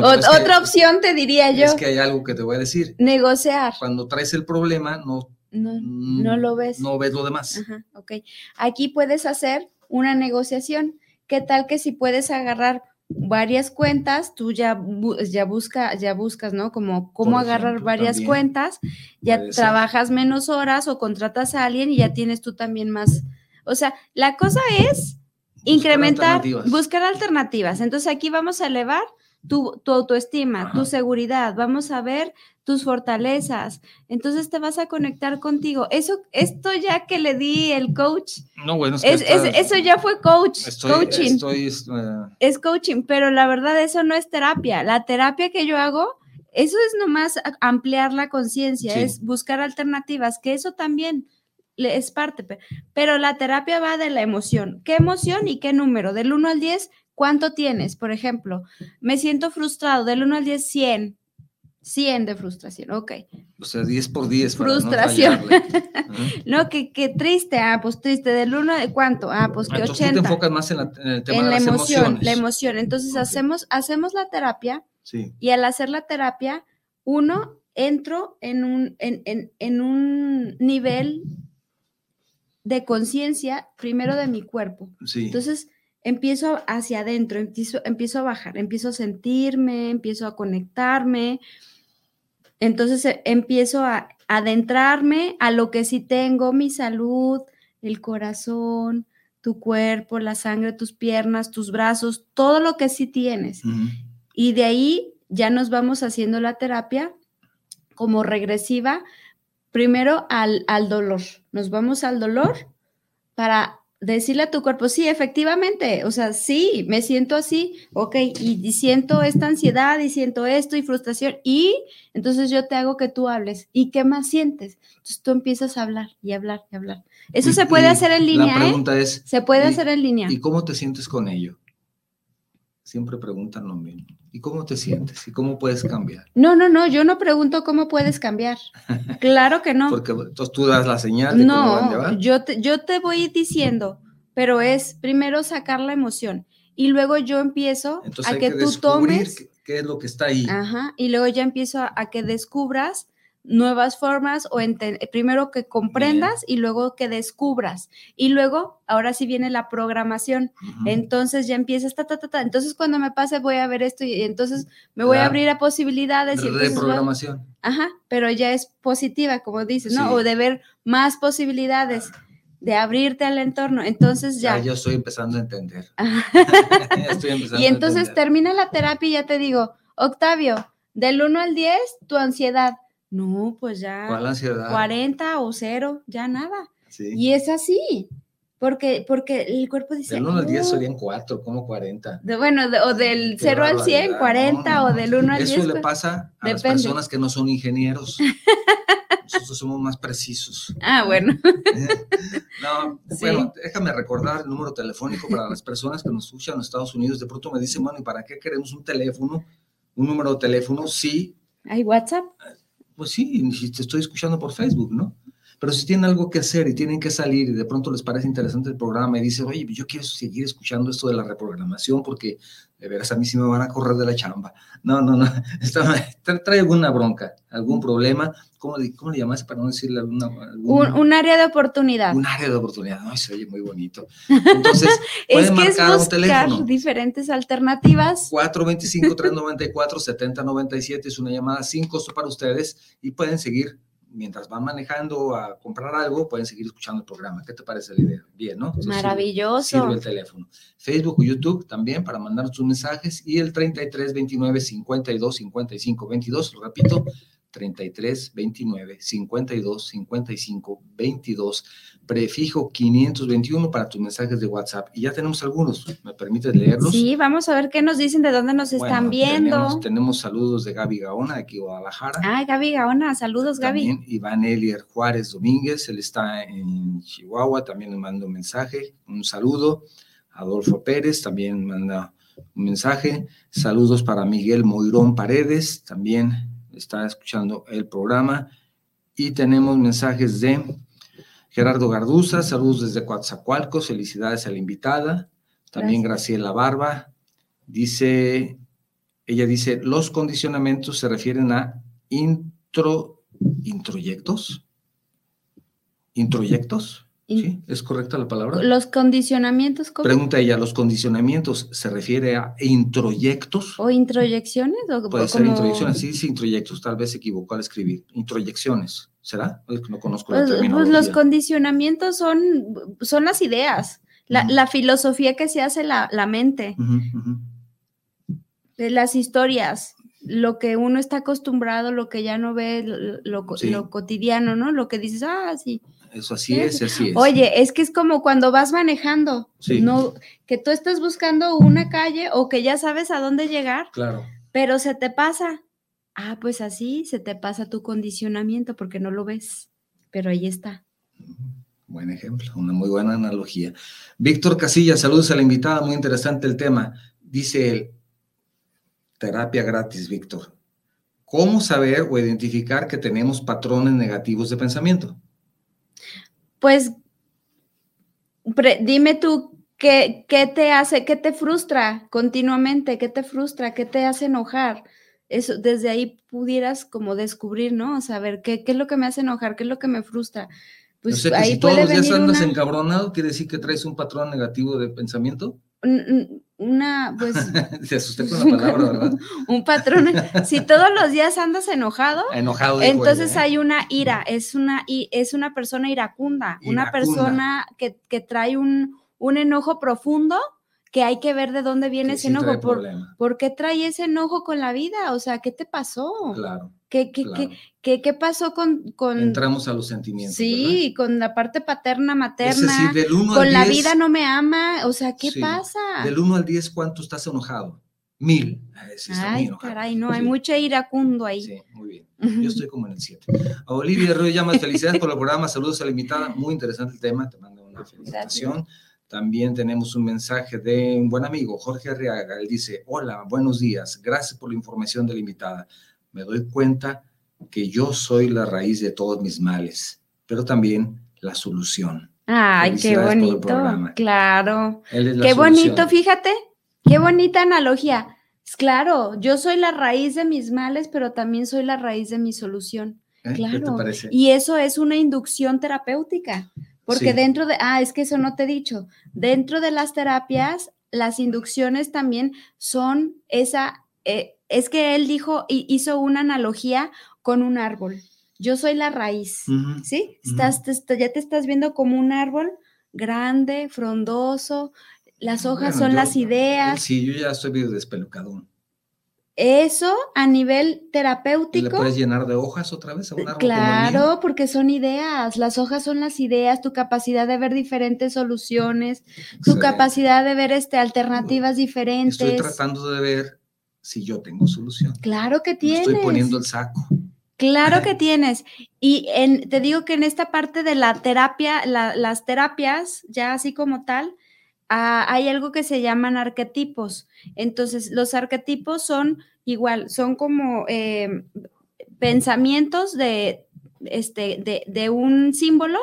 Pues otra opción te diría yo. Es que hay algo que te voy a decir. Negociar. Cuando traes el problema, no, no, mm, no lo ves. No ves lo demás. Ajá, ok. Aquí puedes hacer una negociación. ¿Qué tal que si puedes agarrar varias cuentas, tú ya, ya, busca, ya buscas, ¿no? Como cómo agarrar varias cuentas, ya trabajas menos horas o contratas a alguien y ya tienes tú también más. O sea, la cosa es incrementar, buscar alternativas. Entonces aquí vamos a elevar tu, autoestima, tu seguridad, vamos a ver tus fortalezas. Entonces te vas a conectar contigo. Eso, esto ya que le di el coach. No, bueno, es, eso ya fue coach, coaching. Eh, es coaching, pero la verdad eso no es terapia. La terapia que yo hago, eso es nomás ampliar la conciencia, es buscar alternativas, que eso también es parte, pero la terapia va de la emoción. ¿Qué emoción y qué número? Del 1 al 10, ¿cuánto tienes? Por ejemplo, me siento frustrado, del 1 al 10, 100 100 de frustración, ok. O sea, 10 por 10. Frustración. no, que, triste, ah, pues triste, del 1 de cuánto, ah, pues que 80. Entonces tú te enfocas más en, el tema de la las emoción, emociones. La emoción, entonces hacemos, hacemos la terapia y al hacer la terapia, uno, entro en un, en, en un nivel de conciencia, primero de mi cuerpo. Sí. Entonces, empiezo hacia adentro, empiezo, empiezo a bajar, empiezo a sentirme, empiezo a conectarme, entonces eh, empiezo a adentrarme a lo que sí tengo, mi salud, el corazón, tu cuerpo, la sangre, tus piernas, tus brazos, todo lo que sí tienes. Y de ahí ya nos vamos haciendo la terapia como regresiva, primero al, al dolor. Nos vamos al dolor para decirle a tu cuerpo, sí, efectivamente, o sea, sí, me siento así, ok, y, siento esta ansiedad y siento esto y frustración, y entonces yo te hago que tú hables, ¿y qué más sientes? Entonces tú empiezas a hablar y hablar y hablar. Eso se puede hacer en línea. La ¿eh? pregunta es, se puede hacer en línea. ¿Y cómo te sientes con ello? Siempre preguntan lo mismo. ¿Y cómo te sientes? ¿Y cómo puedes cambiar? No, no, no, yo no pregunto cómo puedes cambiar. Claro que no. Porque entonces tú das la señal de no, cómo van a yo te, yo te voy diciendo, pero es primero sacar la emoción y luego yo empiezo a que, tú tomes. Qué, es lo que está ahí? Ajá, y luego ya empiezo a que descubras nuevas formas o primero que comprendas y luego que descubras. Y luego, ahora sí viene la programación. Entonces ya empiezas, ta, ta, ta, Entonces cuando me pase voy a ver esto y entonces me voy a abrir a posibilidades. De y programación. Ajá, pero ya es positiva, como dices, ¿no? O de ver más posibilidades. De abrirte al entorno, entonces ya. yo estoy empezando a entender. y entonces termina la terapia y ya te digo, Octavio, del 1 al 10, tu ansiedad no, pues ya. ¿Cuál ansiedad? 40 o 0, ya nada. Y es así. Porque, porque el cuerpo dice. Del 1 al 10 serían 4, como 40. bueno, o del 0 al 100, 40, o del 1 al 10. Eso le pasa a las personas que no son ingenieros. Nosotros somos más precisos. Ah, bueno. no, bueno, déjame recordar el número telefónico para las personas que nos escuchan en Estados Unidos. De pronto me dicen, bueno, ¿y para qué queremos un teléfono? Un número de teléfono, sí. ¿Hay WhatsApp? Pues sí, si te estoy escuchando por Facebook, ¿no? Pero si tienen algo que hacer y tienen que salir y de pronto les parece interesante el programa y dicen, oye, yo quiero seguir escuchando esto de la reprogramación porque de veras a mí sí me van a correr de la chamba. No, no, no, trae alguna bronca, algún problema. ¿Cómo, cómo le llamas para no decirle alguna, un, área de oportunidad. Un área de oportunidad, no, se oye muy bonito. Entonces, es que es buscar diferentes alternativas. 425-394-7097 es una llamada sin costo para ustedes y pueden seguir mientras van manejando a comprar algo, pueden seguir escuchando el programa. ¿Qué te parece la idea? Bien, ¿no? Maravilloso. Sirve, el teléfono. Facebook o YouTube también para mandar tus mensajes y el 33 29 52 55 22, lo repito, 33 29 52 55 22 prefijo 521 para tus mensajes de WhatsApp. Y ya tenemos algunos, ¿me permites leerlos? Sí, vamos a ver qué nos dicen, de dónde nos están viendo. Tenemos, saludos de Gaby Gaona, aquí en Guadalajara. Ah, Gaby Gaona, saludos Gaby. También Iván Elier Juárez Domínguez, él está en Chihuahua, también nos manda un mensaje, un saludo. Adolfo Pérez también manda un mensaje. Saludos para Miguel Moirón Paredes, también está escuchando el programa. Y tenemos mensajes de Gerardo Garduza, saludos desde Coatzacoalcos, felicidades a la invitada. También Graciela Barba, dice, ella dice, los condicionamientos se refieren a intro, introyectos. ¿Introyectos? ¿Sí? ¿Es correcta la palabra? Los condicionamientos, ¿cómo? Pregunta ella, ¿los condicionamientos se refiere a introyectos? ¿O introyecciones? O, Puede ser introyecciones, sí, sí, introyectos, tal vez se equivocó al escribir. Introyecciones. ¿Será? no conozco la pues, pues los condicionamientos son, son las ideas, la, filosofía que se hace la, la mente, de las historias, lo que uno está acostumbrado, lo que ya no ve, lo, cotidiano, ¿no? Lo que dices, ah, sí. Eso así es, así es. Oye, es que es como cuando vas manejando, no, que tú estás buscando una calle o que ya sabes a dónde llegar, claro. pero se te pasa Ah, pues así se te pasa tu condicionamiento porque no lo ves, pero ahí está. Buen ejemplo, una muy buena analogía. Víctor Casilla, saludos a la invitada, muy interesante el tema. Dice él, terapia gratis, Víctor. ¿Cómo saber o identificar que tenemos patrones negativos de pensamiento? Pues dime tú, ¿qué, ¿qué, te hace, qué te frustra continuamente? ¿Qué te frustra? ¿Qué te hace enojar? Eso, desde ahí pudieras como descubrir, ¿no? O saber qué, qué es lo que me hace enojar, qué es lo que me frustra. Pues ahí si todos los días andas encabronado, ¿quiere decir que traes un patrón negativo de pensamiento? una, pues... Te asusté con la palabra, ¿verdad? un patrón. Si todos los días andas enojado, enojado entonces hay una ira, es una, es una persona iracunda, una persona que, que trae un, un, enojo profundo que hay que ver de dónde viene ese enojo. Por, por, qué trae ese enojo con la vida? O sea, ¿qué te pasó? Claro. ¿Qué, qué, qué, qué, pasó con, con, Entramos a los sentimientos. Sí, con la parte paterna, materna. con la vida no me ama. O sea, ¿qué pasa? Del 1 al 10, ¿cuánto estás enojado? Mil. Ay, caray, no, hay mucha iracundo ahí. Sí, muy bien. Yo estoy como en el 7. Olivia Ruiz Llamas, felicidades por el programa. Saludos a la invitada. Muy interesante el tema. Te mando una felicitación. También tenemos un mensaje de un buen amigo, Jorge Arriaga. Él dice, hola, buenos días. Gracias por la información de la invitada me doy cuenta que yo soy la raíz de todos mis males, pero también la solución. Ay, qué bonito. Claro. qué bonito, fíjate, qué bonita analogía. Claro, yo soy la raíz de mis males, pero también soy la raíz de mi solución. ¿Eh? Claro. ¿Qué te parece? Y eso es una inducción terapéutica, porque dentro de, ah, es que eso no te he dicho, dentro de las terapias, las inducciones también son esa, eh, es que él dijo, hizo una analogía con un árbol. Yo soy la raíz, ¿sí? Estás, ya te estás viendo como un árbol grande, frondoso, las hojas son las ideas. Sí, yo ya estoy medio despelucado. Eso a nivel terapéutico. ¿Le puedes llenar de hojas otra vez a un árbol? Claro, porque son ideas. Las hojas son las ideas, tu capacidad de ver diferentes soluciones, tu capacidad de ver este, alternativas diferentes. Estoy tratando de ver si yo tengo solución. Claro que tienes. estoy poniendo el saco. Claro que tienes. Y en, te digo que en esta parte de la terapia, las terapias, ya así como tal, ah, hay algo que se llaman arquetipos. Entonces, los arquetipos son igual, son como eh, pensamientos de, este, de, de un símbolo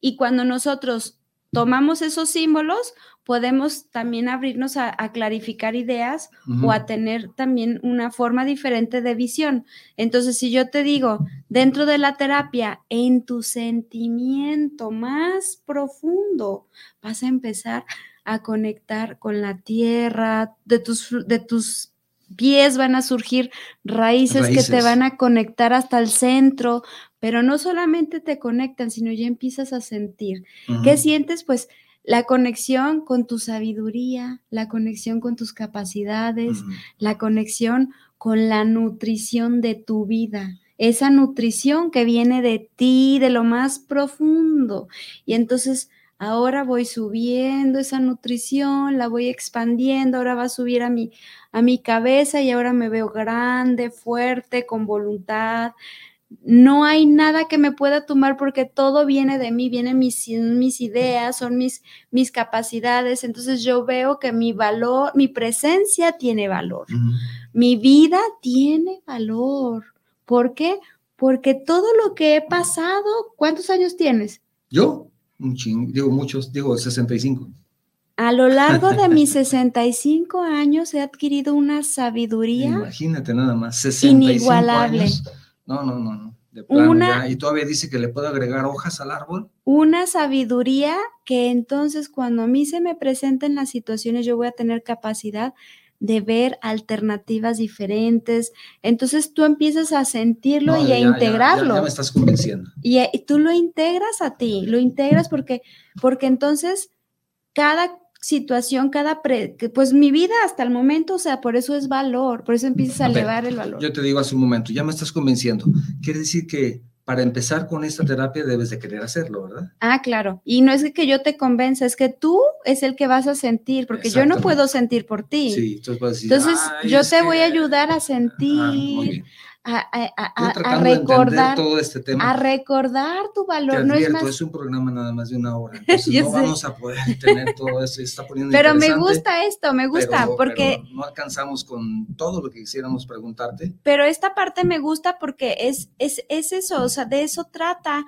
y cuando nosotros tomamos esos símbolos, podemos también abrirnos a, clarificar ideas o a tener también una forma diferente de visión. Entonces, si yo te digo, dentro de la terapia, en tu sentimiento más profundo, vas a empezar a conectar con la tierra, de tus, de tus pies van a surgir raíces, que te van a conectar hasta el centro, pero no solamente te conectan, sino ya empiezas a sentir. ¿Qué sientes? Pues la conexión con tu sabiduría, la conexión con tus capacidades, la conexión con la nutrición de tu vida, esa nutrición que viene de ti, de lo más profundo. Y entonces ahora voy subiendo esa nutrición, la voy expandiendo, ahora va a subir a mi, a mi cabeza y ahora me veo grande, fuerte, con voluntad, no hay nada que me pueda tomar porque todo viene de mí, vienen mis, mis ideas, son mis, mis capacidades. Entonces yo veo que mi valor, mi presencia tiene valor. Mi vida tiene valor. ¿Por qué? Porque todo lo que he pasado, ¿cuántos años tienes? Yo, un ching, digo muchos, digo 65. A lo largo de mis 65 años he adquirido una sabiduría. Imagínate nada más, 65 inigualable. Años no, no, no, no. De plano, Y todavía dice que le puedo agregar hojas al árbol. Una sabiduría que entonces cuando a mí se me presenten las situaciones yo voy a tener capacidad de ver alternativas diferentes. Entonces tú empiezas a sentirlo y a integrarlo. Ya, me estás convenciendo. Y, y, tú lo integras a ti, lo integras porque, porque entonces cada situación, cada, pues mi vida hasta el momento, o sea, por eso es valor, por eso empiezas a, elevar el valor. Yo te digo hace un momento, ya me estás convenciendo. Quiere decir que para empezar con esta terapia debes de querer hacerlo, ¿verdad? Ah, claro. Y no es que yo te convenza, es que tú es el que vas a sentir, porque yo no puedo sentir por ti. Sí, entonces, entonces yo te voy a ayudar a sentir, a, recordar todo este tema. A recordar tu valor. no es, más... es un programa nada más de una hora. no vamos a poder tener todo eso. Está poniendo pero me gusta esto, me gusta, porque. no alcanzamos con todo lo que quisiéramos preguntarte. Pero esta parte me gusta porque es, es, es eso, o sea, de eso trata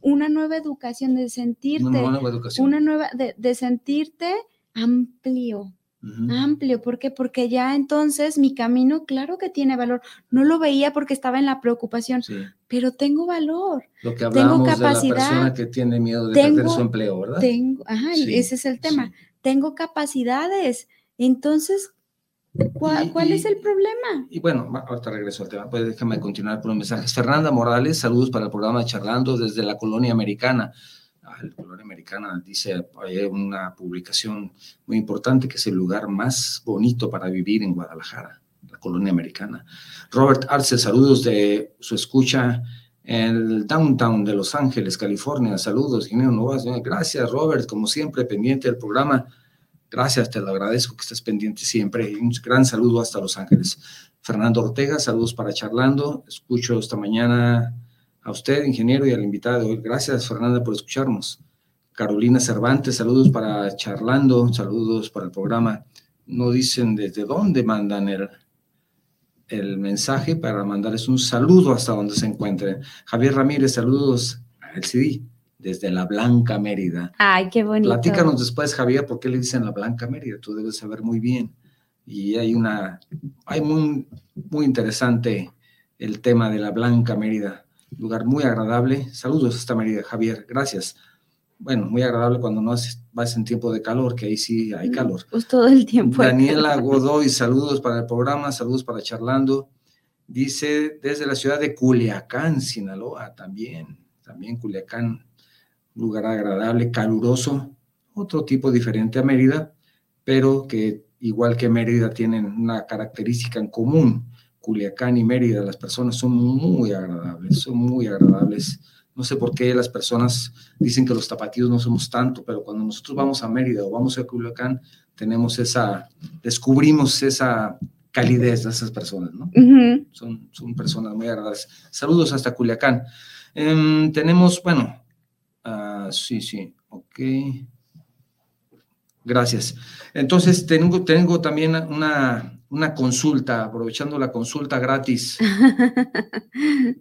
una nueva educación, de sentirte. Una nueva educación. Una nueva, de, de sentirte amplio amplio. ¿Por qué? Porque ya entonces mi camino, claro que tiene valor. No lo veía porque estaba en la preocupación, pero tengo valor. Lo que tengo capacidad. De la persona que tiene miedo de perder su empleo, ¿verdad? Tengo, ajá, ese es el tema. Tengo capacidades. Entonces, ¿Cuál, es el problema? Y bueno, ahorita regreso al tema, pues déjame continuar por los mensajes. Fernanda Morales, saludos para el programa Charlando desde la colonia americana la colonia americana dice, hay una publicación muy importante que es el lugar más bonito para vivir en Guadalajara, la colonia americana. Robert Arce, saludos de su escucha el downtown de Los Ángeles, California. Saludos. Gracias, Robert, como siempre, pendiente del programa. Gracias, te lo agradezco que estés pendiente siempre. Un gran saludo hasta Los Ángeles. Fernando Ortega, saludos para Charlando. Escucho esta mañana a usted, ingeniero, y al invitado hoy. Gracias, Fernanda, por escucharnos. Carolina Cervantes, saludos para Charlando, saludos para el programa. No dicen desde dónde mandan el, el mensaje para mandarles un saludo hasta donde se encuentren. Javier Ramírez, saludos al CD desde la Blanca Mérida. Ay, qué bonito. Platícanos después, Javier, por qué le dicen la Blanca Mérida. Tú debes saber muy bien. Y hay una, hay muy, muy interesante el tema de la Blanca Mérida lugar muy agradable. Saludos hasta Mérida, Javier, gracias. Bueno, muy agradable cuando no vas en tiempo de calor, que ahí sí hay calor. Pues todo el tiempo. Daniela Godoy, saludos para el programa, saludos para Charlando. Dice desde la ciudad de Culiacán, Sinaloa, también, también Culiacán, lugar agradable, caluroso, otro tipo diferente a Mérida, pero que igual que Mérida tienen una característica en común, Culiacán y Mérida, las personas son muy agradables, son muy agradables. No sé por qué las personas dicen que los tapatíos no somos tanto, pero cuando nosotros vamos a Mérida o vamos a Culiacán, tenemos esa, descubrimos esa calidez de esas personas, ¿no? son, son personas muy agradables. Saludos hasta Culiacán. Em, tenemos, bueno, ah, sí, sí, ok. Gracias. Entonces, tengo, tengo también una, una consulta, aprovechando la consulta gratis.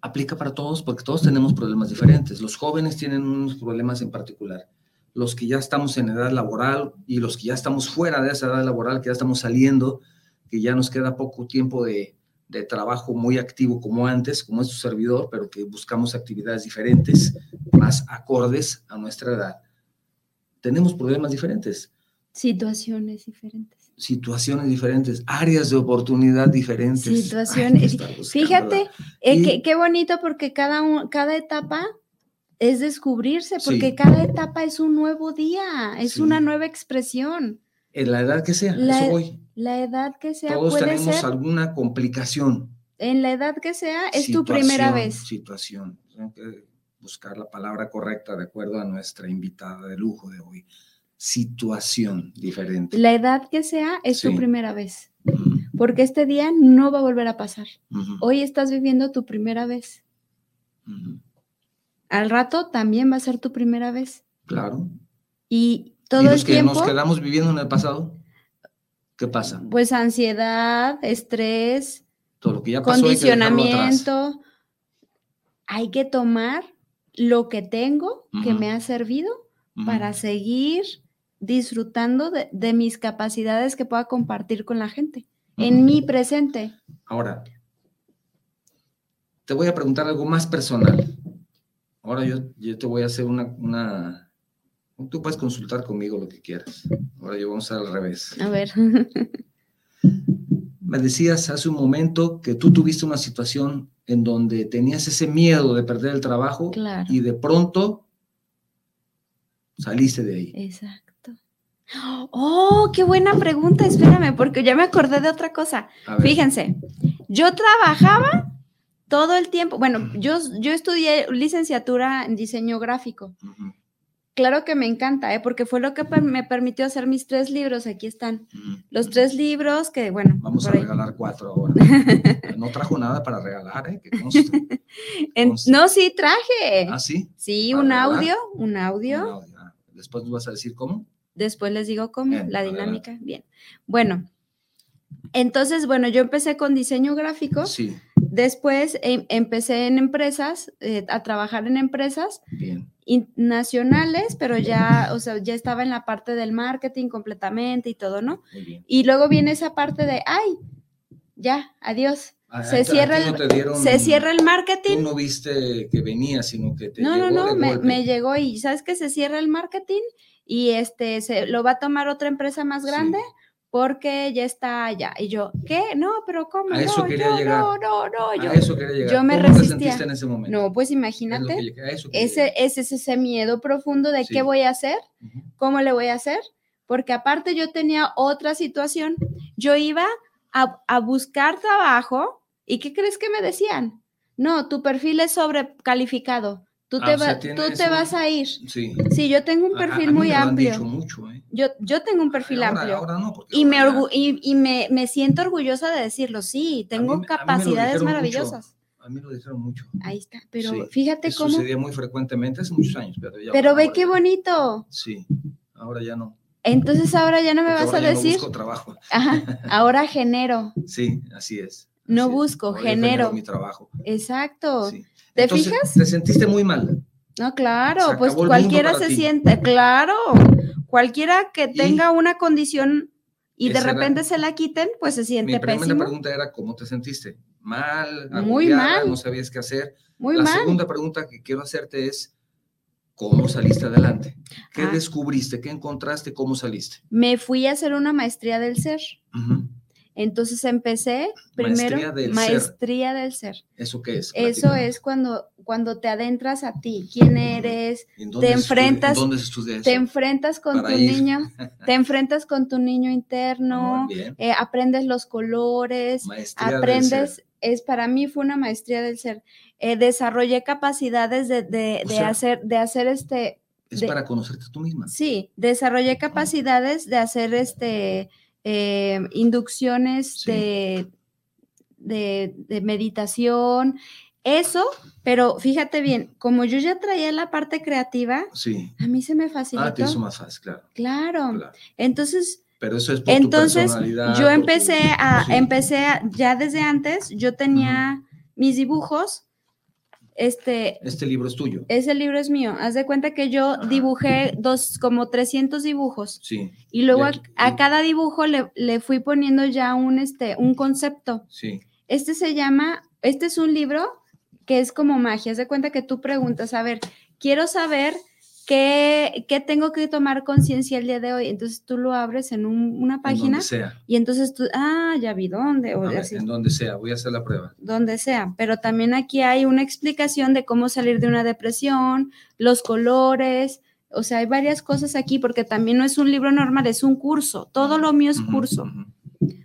Aplica para todos porque todos tenemos problemas diferentes. Los jóvenes tienen unos problemas en particular. Los que ya estamos en edad laboral y los que ya estamos fuera de esa edad laboral, que ya estamos saliendo, que ya nos queda poco tiempo de, de trabajo muy activo como antes, como es su servidor, pero que buscamos actividades diferentes, más acordes a nuestra edad. Tenemos problemas diferentes. Situaciones diferentes situaciones diferentes, áreas de oportunidad diferentes. Situaciones. Fíjate, eh, qué bonito porque cada, cada etapa es descubrirse, porque cada etapa es un nuevo día, es una nueva expresión. En la edad que sea, la, eso voy. La edad que sea. Todos tenemos alguna complicación. En la edad que sea, es tu primera vez. Situación. Tengo que buscar la palabra correcta de acuerdo a nuestra invitada de lujo de hoy situación diferente. La edad que sea es tu primera vez, porque este día no va a volver a pasar. Hoy estás viviendo tu primera vez. Al rato también va a ser tu primera vez. Claro. Y todo los que nos quedamos viviendo en el pasado, ¿qué pasa? Pues ansiedad, estrés, todo lo que ya pasó, condicionamiento. Hay que, tomar lo que tengo, que me ha servido, para seguir disfrutando de, mis capacidades que pueda compartir con la gente, en mi presente. Ahora, te voy a preguntar algo más personal. Ahora yo, yo te voy a hacer una, una, Tú puedes consultar conmigo lo que quieras. Ahora yo vamos a al revés. A ver. Me decías hace un momento que tú tuviste una situación en donde tenías ese miedo de perder el trabajo y de pronto saliste de ahí. Exacto. Oh, qué buena pregunta. Espérame, porque ya me acordé de otra cosa. Fíjense, yo trabajaba todo el tiempo. Bueno, yo, yo estudié licenciatura en diseño gráfico Claro que me encanta, ¿eh? porque fue lo que me permitió hacer mis tres libros. Aquí están los tres libros que, bueno. Vamos a regalar cuatro ahora. no trajo nada para regalar, ¿eh? no, sí, traje. ¿Ah, sí? Sí, un audio, un audio, ah, Después nos vas a decir cómo. Después les digo cómo, la dinámica. Bien. Bueno, entonces, bueno, yo empecé con diseño gráfico. Sí. Después em, empecé en empresas, eh, a trabajar en empresas nacionales, pero ya, o sea, ya estaba en la parte del marketing completamente y todo, ¿no? Y luego viene esa parte de, ay, ya, adiós. Ah, se, cierra el, se cierra el marketing. Tú no viste que venía, sino que te No, no, no, me, me, llegó y ¿sabes que se cierra el marketing? Y este, se lo va a tomar otra empresa más grande porque ya está allá. Y yo, ¿qué? No, pero ¿cómo? A eso no, quería llegar. No, no, no. Yo, a eso quería llegar. Yo me ¿Cómo resistía. te sentiste en ese momento? No, pues imagínate. ese, ese es ese miedo profundo de qué voy a hacer, cómo le voy a hacer, porque aparte yo tenía otra situación. Yo iba a, a buscar trabajo y ¿qué crees que me decían? No, tu perfil es sobrecalificado. Tú, te, ah, tú te vas a ir. Sí. Sí, yo tengo un perfil muy amplio. mucho, ¿eh? yo, yo tengo un perfil amplio. Ahora no, y me, y, y me, me, siento orgullosa de decirlo. Sí, tengo capacidades maravillosas. A mí lo dijeron mucho. Ahí está, pero fíjate cómo. Sucedía muy frecuentemente hace muchos años, pero ya. Pero ve qué bonito. Sí, ahora ya no. Entonces ahora ya no me vas a decir. No busco trabajo. Ajá, ahora genero. Sí, así es. no busco, genero. mi trabajo. Exacto. Sí. ¿Te fijas? Te sentiste muy mal. No, claro, pues cualquiera se siente, claro, cualquiera que tenga una condición y de repente se la quiten, pues se siente pésimo. Mi primera pregunta era, ¿cómo te sentiste? Mal, muy mal, no sabías qué hacer. Muy la mal. segunda pregunta que quiero hacerte es, ¿cómo saliste adelante? ¿Qué ah. descubriste? ¿Qué encontraste? ¿Cómo saliste? Me fui a hacer una maestría del ser. Entonces empecé primero maestría del, ser. ¿Eso qué es? Eso es cuando, cuando te adentras a ti, quién eres, te enfrentas, ¿dónde te enfrentas con tu niño, te enfrentas con tu niño interno, eh, aprendes los colores, aprendes, es para mí fue una maestría del ser. Eh, desarrollé capacidades de, de, de hacer, de hacer este. Es para conocerte tú misma. Sí, desarrollé capacidades de hacer este eh, inducciones de, de, meditación, eso, pero fíjate bien, como yo ya traía la parte creativa, a mí se me facilitó. Ah, te hizo más fácil, claro. Claro. Entonces, pero eso es por entonces yo empecé a, empecé ya desde antes, yo tenía mis dibujos este, este libro es tuyo. Ese libro es mío. Haz de cuenta que yo dibujé dos, como 300 dibujos. Sí. Y luego a, cada dibujo le, le, fui poniendo ya un, este, un concepto. Sí. Este se llama, este es un libro que es como magia. Haz de cuenta que tú preguntas, a ver, quiero saber ¿Qué, tengo que tomar conciencia el día de hoy? Entonces tú lo abres en una página. sea. Y entonces tú, ah, ya vi dónde. O en donde sea, voy a hacer la prueba. Donde sea. Pero también aquí hay una explicación de cómo salir de una depresión, los colores. O sea, hay varias cosas aquí porque también no es un libro normal, es un curso. Todo lo mío es curso.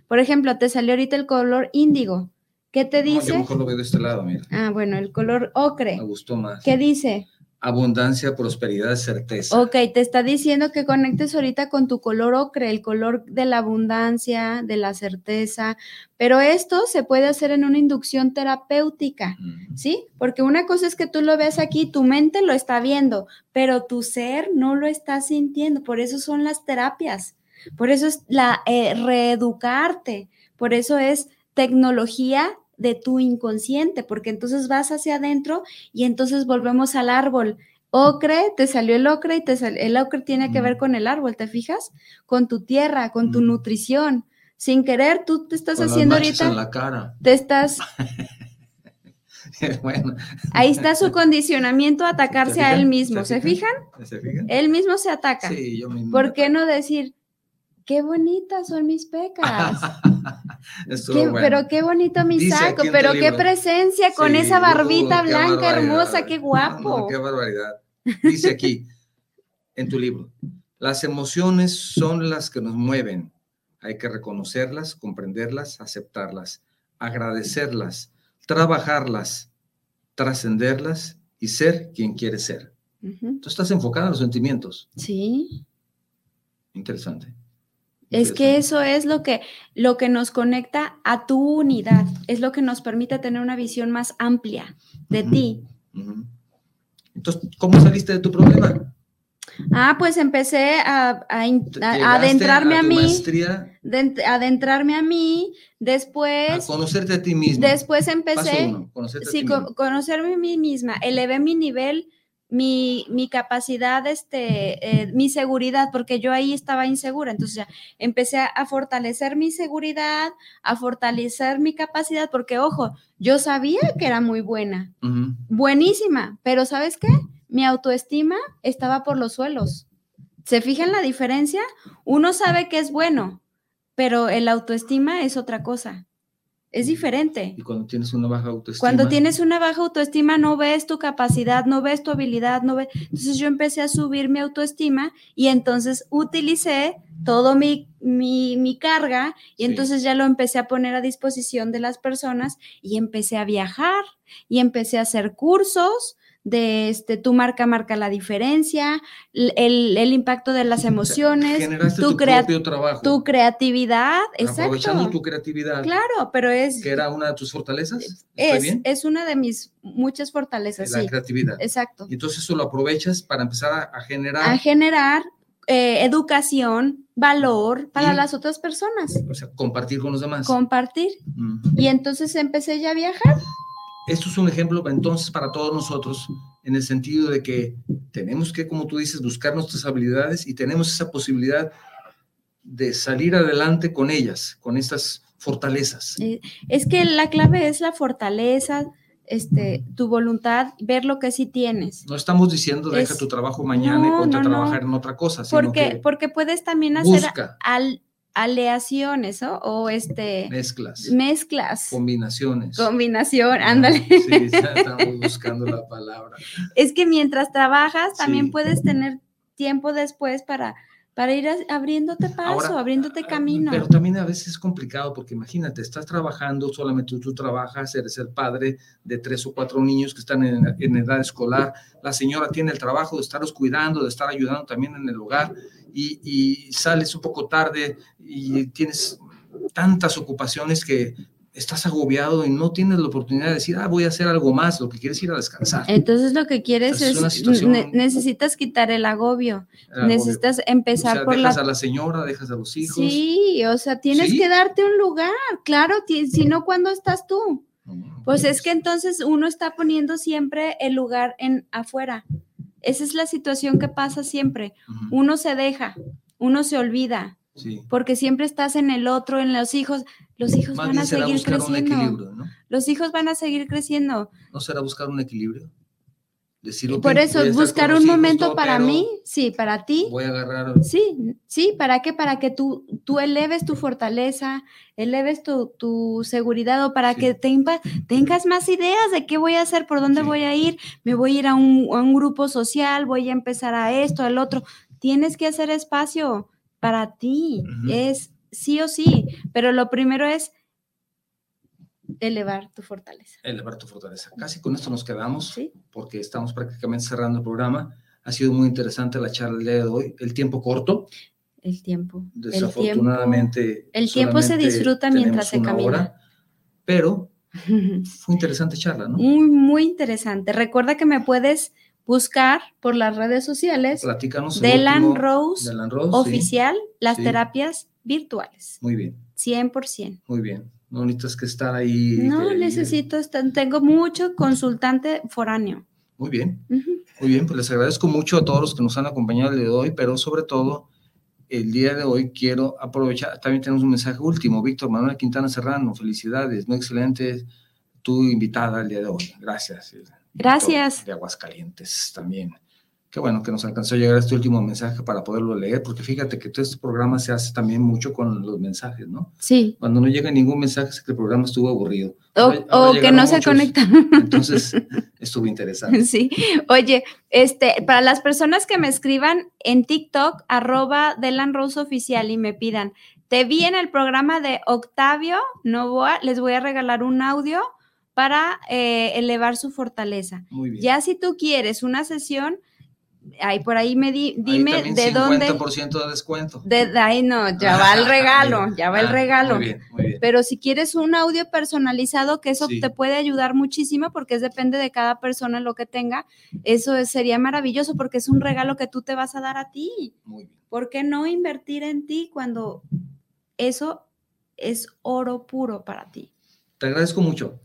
Por ejemplo, te salió ahorita el color índigo. ¿Qué te dice? No, yo lo veo de este lado, mira. Ah, bueno, el color ocre. Me gustó más. ¿Qué dice? Abundancia, prosperidad, certeza. Ok, te está diciendo que conectes ahorita con tu color ocre, el color de la abundancia, de la certeza, pero esto se puede hacer en una inducción terapéutica, ¿sí? Porque una cosa es que tú lo ves aquí, tu mente lo está viendo, pero tu ser no lo está sintiendo, por eso son las terapias, por eso es la eh, reeducarte, por eso es tecnología de tu inconsciente, porque entonces vas hacia adentro y entonces volvemos al árbol. Ocre, te salió el ocre y te el ocre tiene que ver con el árbol, ¿te fijas? Con tu tierra, con tu nutrición. Sin querer, tú te estás haciendo ahorita. En la cara. Te estás. bueno. Ahí está su condicionamiento a atacarse a él mismo. ¿Se, fijan? ¿Se fijan? Él mismo se ataca. Sí, yo mismo. ¿Por qué no decir, qué bonitas son mis pecas? Pero qué bonito mi saco, pero qué presencia con esa barbita blanca hermosa, qué guapo. qué barbaridad. Dice aquí, en tu libro, las emociones son las que nos mueven. Hay que reconocerlas, comprenderlas, aceptarlas, agradecerlas, trabajarlas, trascenderlas y ser quien quiere ser. Tú estás enfocada en los sentimientos. Sí. Interesante. Es que eso es lo que, lo que nos conecta a tu unidad, es lo que nos permite tener una visión más amplia de ti. Entonces, ¿cómo saliste de tu problema? Ah, pues empecé a, adentrarme a, mí, adentrarme a mí, después... A conocerte a ti misma. Después empecé... sí, conocerme a mí misma, elevé mi nivel mi, mi capacidad, este, eh, mi seguridad, porque yo ahí estaba insegura. Entonces ya empecé a, fortalecer mi seguridad, a fortalecer mi capacidad, porque ojo, yo sabía que era muy buena, buenísima, pero ¿sabes qué? Mi autoestima estaba por los suelos. ¿Se fijan la diferencia? Uno sabe que es bueno, pero el autoestima es otra cosa. Es diferente. Y cuando tienes una baja autoestima. Cuando tienes una baja autoestima no ves tu capacidad, no ves tu habilidad, no ves. Entonces yo empecé a subir mi autoestima y entonces utilicé todo mi, mi, carga y entonces ya lo empecé a poner a disposición de las personas y empecé a viajar y empecé a hacer cursos de este, tu marca marca la diferencia, el, impacto de las emociones, tu, propio trabajo. Tu creatividad, Aprovechando tu creatividad. Claro, pero es... Que era una de tus fortalezas. Es, es una de mis muchas fortalezas. La creatividad. Exacto. Y entonces eso lo aprovechas para empezar a, generar... A generar eh, educación, valor para las otras personas. O sea, compartir con los demás. Compartir. Y entonces empecé ya a viajar esto es un ejemplo entonces para todos nosotros en el sentido de que tenemos que, como tú dices, buscar nuestras habilidades y tenemos esa posibilidad de salir adelante con ellas, con estas fortalezas. Es que la clave es la fortaleza, este, tu voluntad, ver lo que sí tienes. No estamos diciendo deja tu trabajo mañana y ponte a trabajar en otra cosa. porque, porque puedes también hacer al, aleaciones o este mezclas. mezclas. Combinaciones. Combinación ándale. sí estamos buscando la palabra. Es que mientras trabajas también puedes tener tiempo después para para ir abriéndote paso, abriéndote camino. Pero también a veces es complicado porque imagínate, estás trabajando, solamente tú, trabajas, eres el padre de tres o cuatro niños que están en, en, edad escolar, la señora tiene el trabajo de estarlos cuidando, de estar ayudando también en el hogar y, y sales un poco tarde y tienes tantas ocupaciones que estás agobiado y no tienes la oportunidad de decir, ah, voy a hacer algo más, lo que quieres es ir a descansar. Entonces lo que quieres es, necesitas quitar el agobio, necesitas empezar por dejas a la señora, dejas a los hijos. Sí, o sea, tienes que darte un lugar, claro, si no, ¿cuándo estás tú? Pues es que entonces uno está poniendo siempre el lugar en afuera. Esa es la situación que pasa siempre. Uno se deja, uno se olvida, porque siempre estás en el otro, en los hijos. Los hijos van a seguir creciendo. Los hijos van a seguir creciendo. ¿No será buscar un equilibrio? Por eso, buscar un momento para mí, sí, para ti. Voy a agarrar. Sí, sí, ¿para qué? Para que tú, tú eleves tu fortaleza, eleves tu, seguridad o para que tengas más ideas de qué voy a hacer, por dónde voy a ir. Me voy a ir a un, a un grupo social, voy a empezar a esto, al otro. Tienes que hacer espacio para ti, es sí o sí, pero lo primero es elevar tu fortaleza. Elevar tu fortaleza. Casi con esto nos quedamos, porque estamos prácticamente cerrando el programa. Ha sido muy interesante la charla del día de hoy. El tiempo corto. El tiempo. Desafortunadamente. El tiempo, se disfruta mientras se camina. pero fue interesante charla, ¿no? Muy, muy interesante. Recuerda que me puedes buscar por las redes sociales Delan Rose, oficial, las terapias virtuales. Muy bien. 100%. Muy bien. No necesitas que estar ahí. No necesito estar, tengo mucho consultante foráneo. Muy bien. Muy bien, pues les agradezco mucho a todos los que nos han acompañado el día de hoy, pero sobre todo el día de hoy quiero aprovechar, también tenemos un mensaje último, Víctor Manuel Quintana Serrano, felicidades, muy excelente tu invitada el día de hoy. Gracias. Gracias. De Aguascalientes también. Qué bueno que nos alcanzó a llegar este último mensaje para poderlo leer, porque fíjate que todo este programa se hace también mucho con los mensajes, ¿no? Sí. Cuando no llega ningún mensaje es que el programa estuvo aburrido. O, que no se conecta. Entonces, estuvo interesante. Sí. Oye, este, para las personas que me escriban en TikTok, arroba Delan Rose Oficial y me pidan, te vi en el programa de Octavio Novoa, les voy a regalar un audio para eh, elevar su fortaleza. Muy bien. Ya si tú quieres una sesión, ahí por ahí me di, dime de dónde. 50% de descuento. De, ahí no, ya va el regalo, ya va el ah, regalo. Muy bien, muy bien. Pero si quieres un audio personalizado, que eso te puede ayudar muchísimo porque es depende de cada persona lo que tenga, eso sería maravilloso porque es un regalo que tú te vas a dar a ti. Muy bien. ¿Por qué no invertir en ti cuando eso es oro puro para ti? Te agradezco mucho.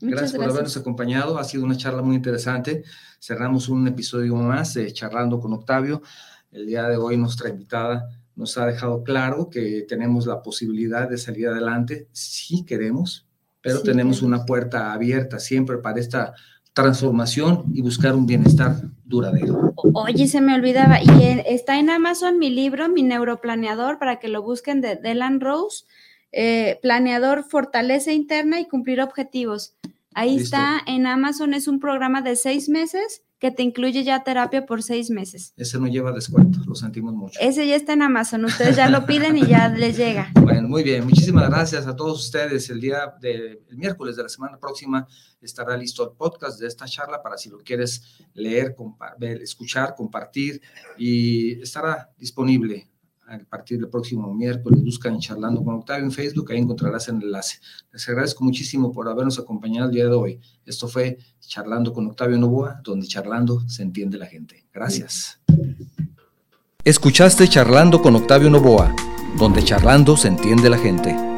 Gracias, por habernos acompañado. Ha sido una charla muy interesante. Cerramos un episodio más Charlando con Octavio. El día de hoy nuestra invitada nos ha dejado claro que tenemos la posibilidad de salir adelante si queremos, pero tenemos una puerta abierta siempre para esta transformación y buscar un bienestar duradero. Oye, se me olvidaba, y está en Amazon mi libro, Mi Neuroplaneador, para que lo busquen de Delan Rose eh, planeador fortaleza interna y cumplir objetivos. Ahí está en Amazon, es un programa de seis meses que te incluye ya terapia por seis meses. Ese no lleva descuento, lo sentimos mucho. Ese ya está en Amazon, ustedes ya lo piden y ya les llega. Bueno, muy bien, muchísimas gracias a todos ustedes. El día del miércoles de la semana próxima estará listo el podcast de esta charla para si lo quieres leer, escuchar, compartir y estará disponible a partir del próximo miércoles, buscan Charlando con Octavio en Facebook, ahí encontrarás el enlace. Les agradezco muchísimo por habernos acompañado el día de hoy. Esto fue Charlando con Octavio Novoa, donde charlando se entiende la gente. Gracias. Escuchaste Charlando con Octavio Novoa, donde charlando se entiende la gente.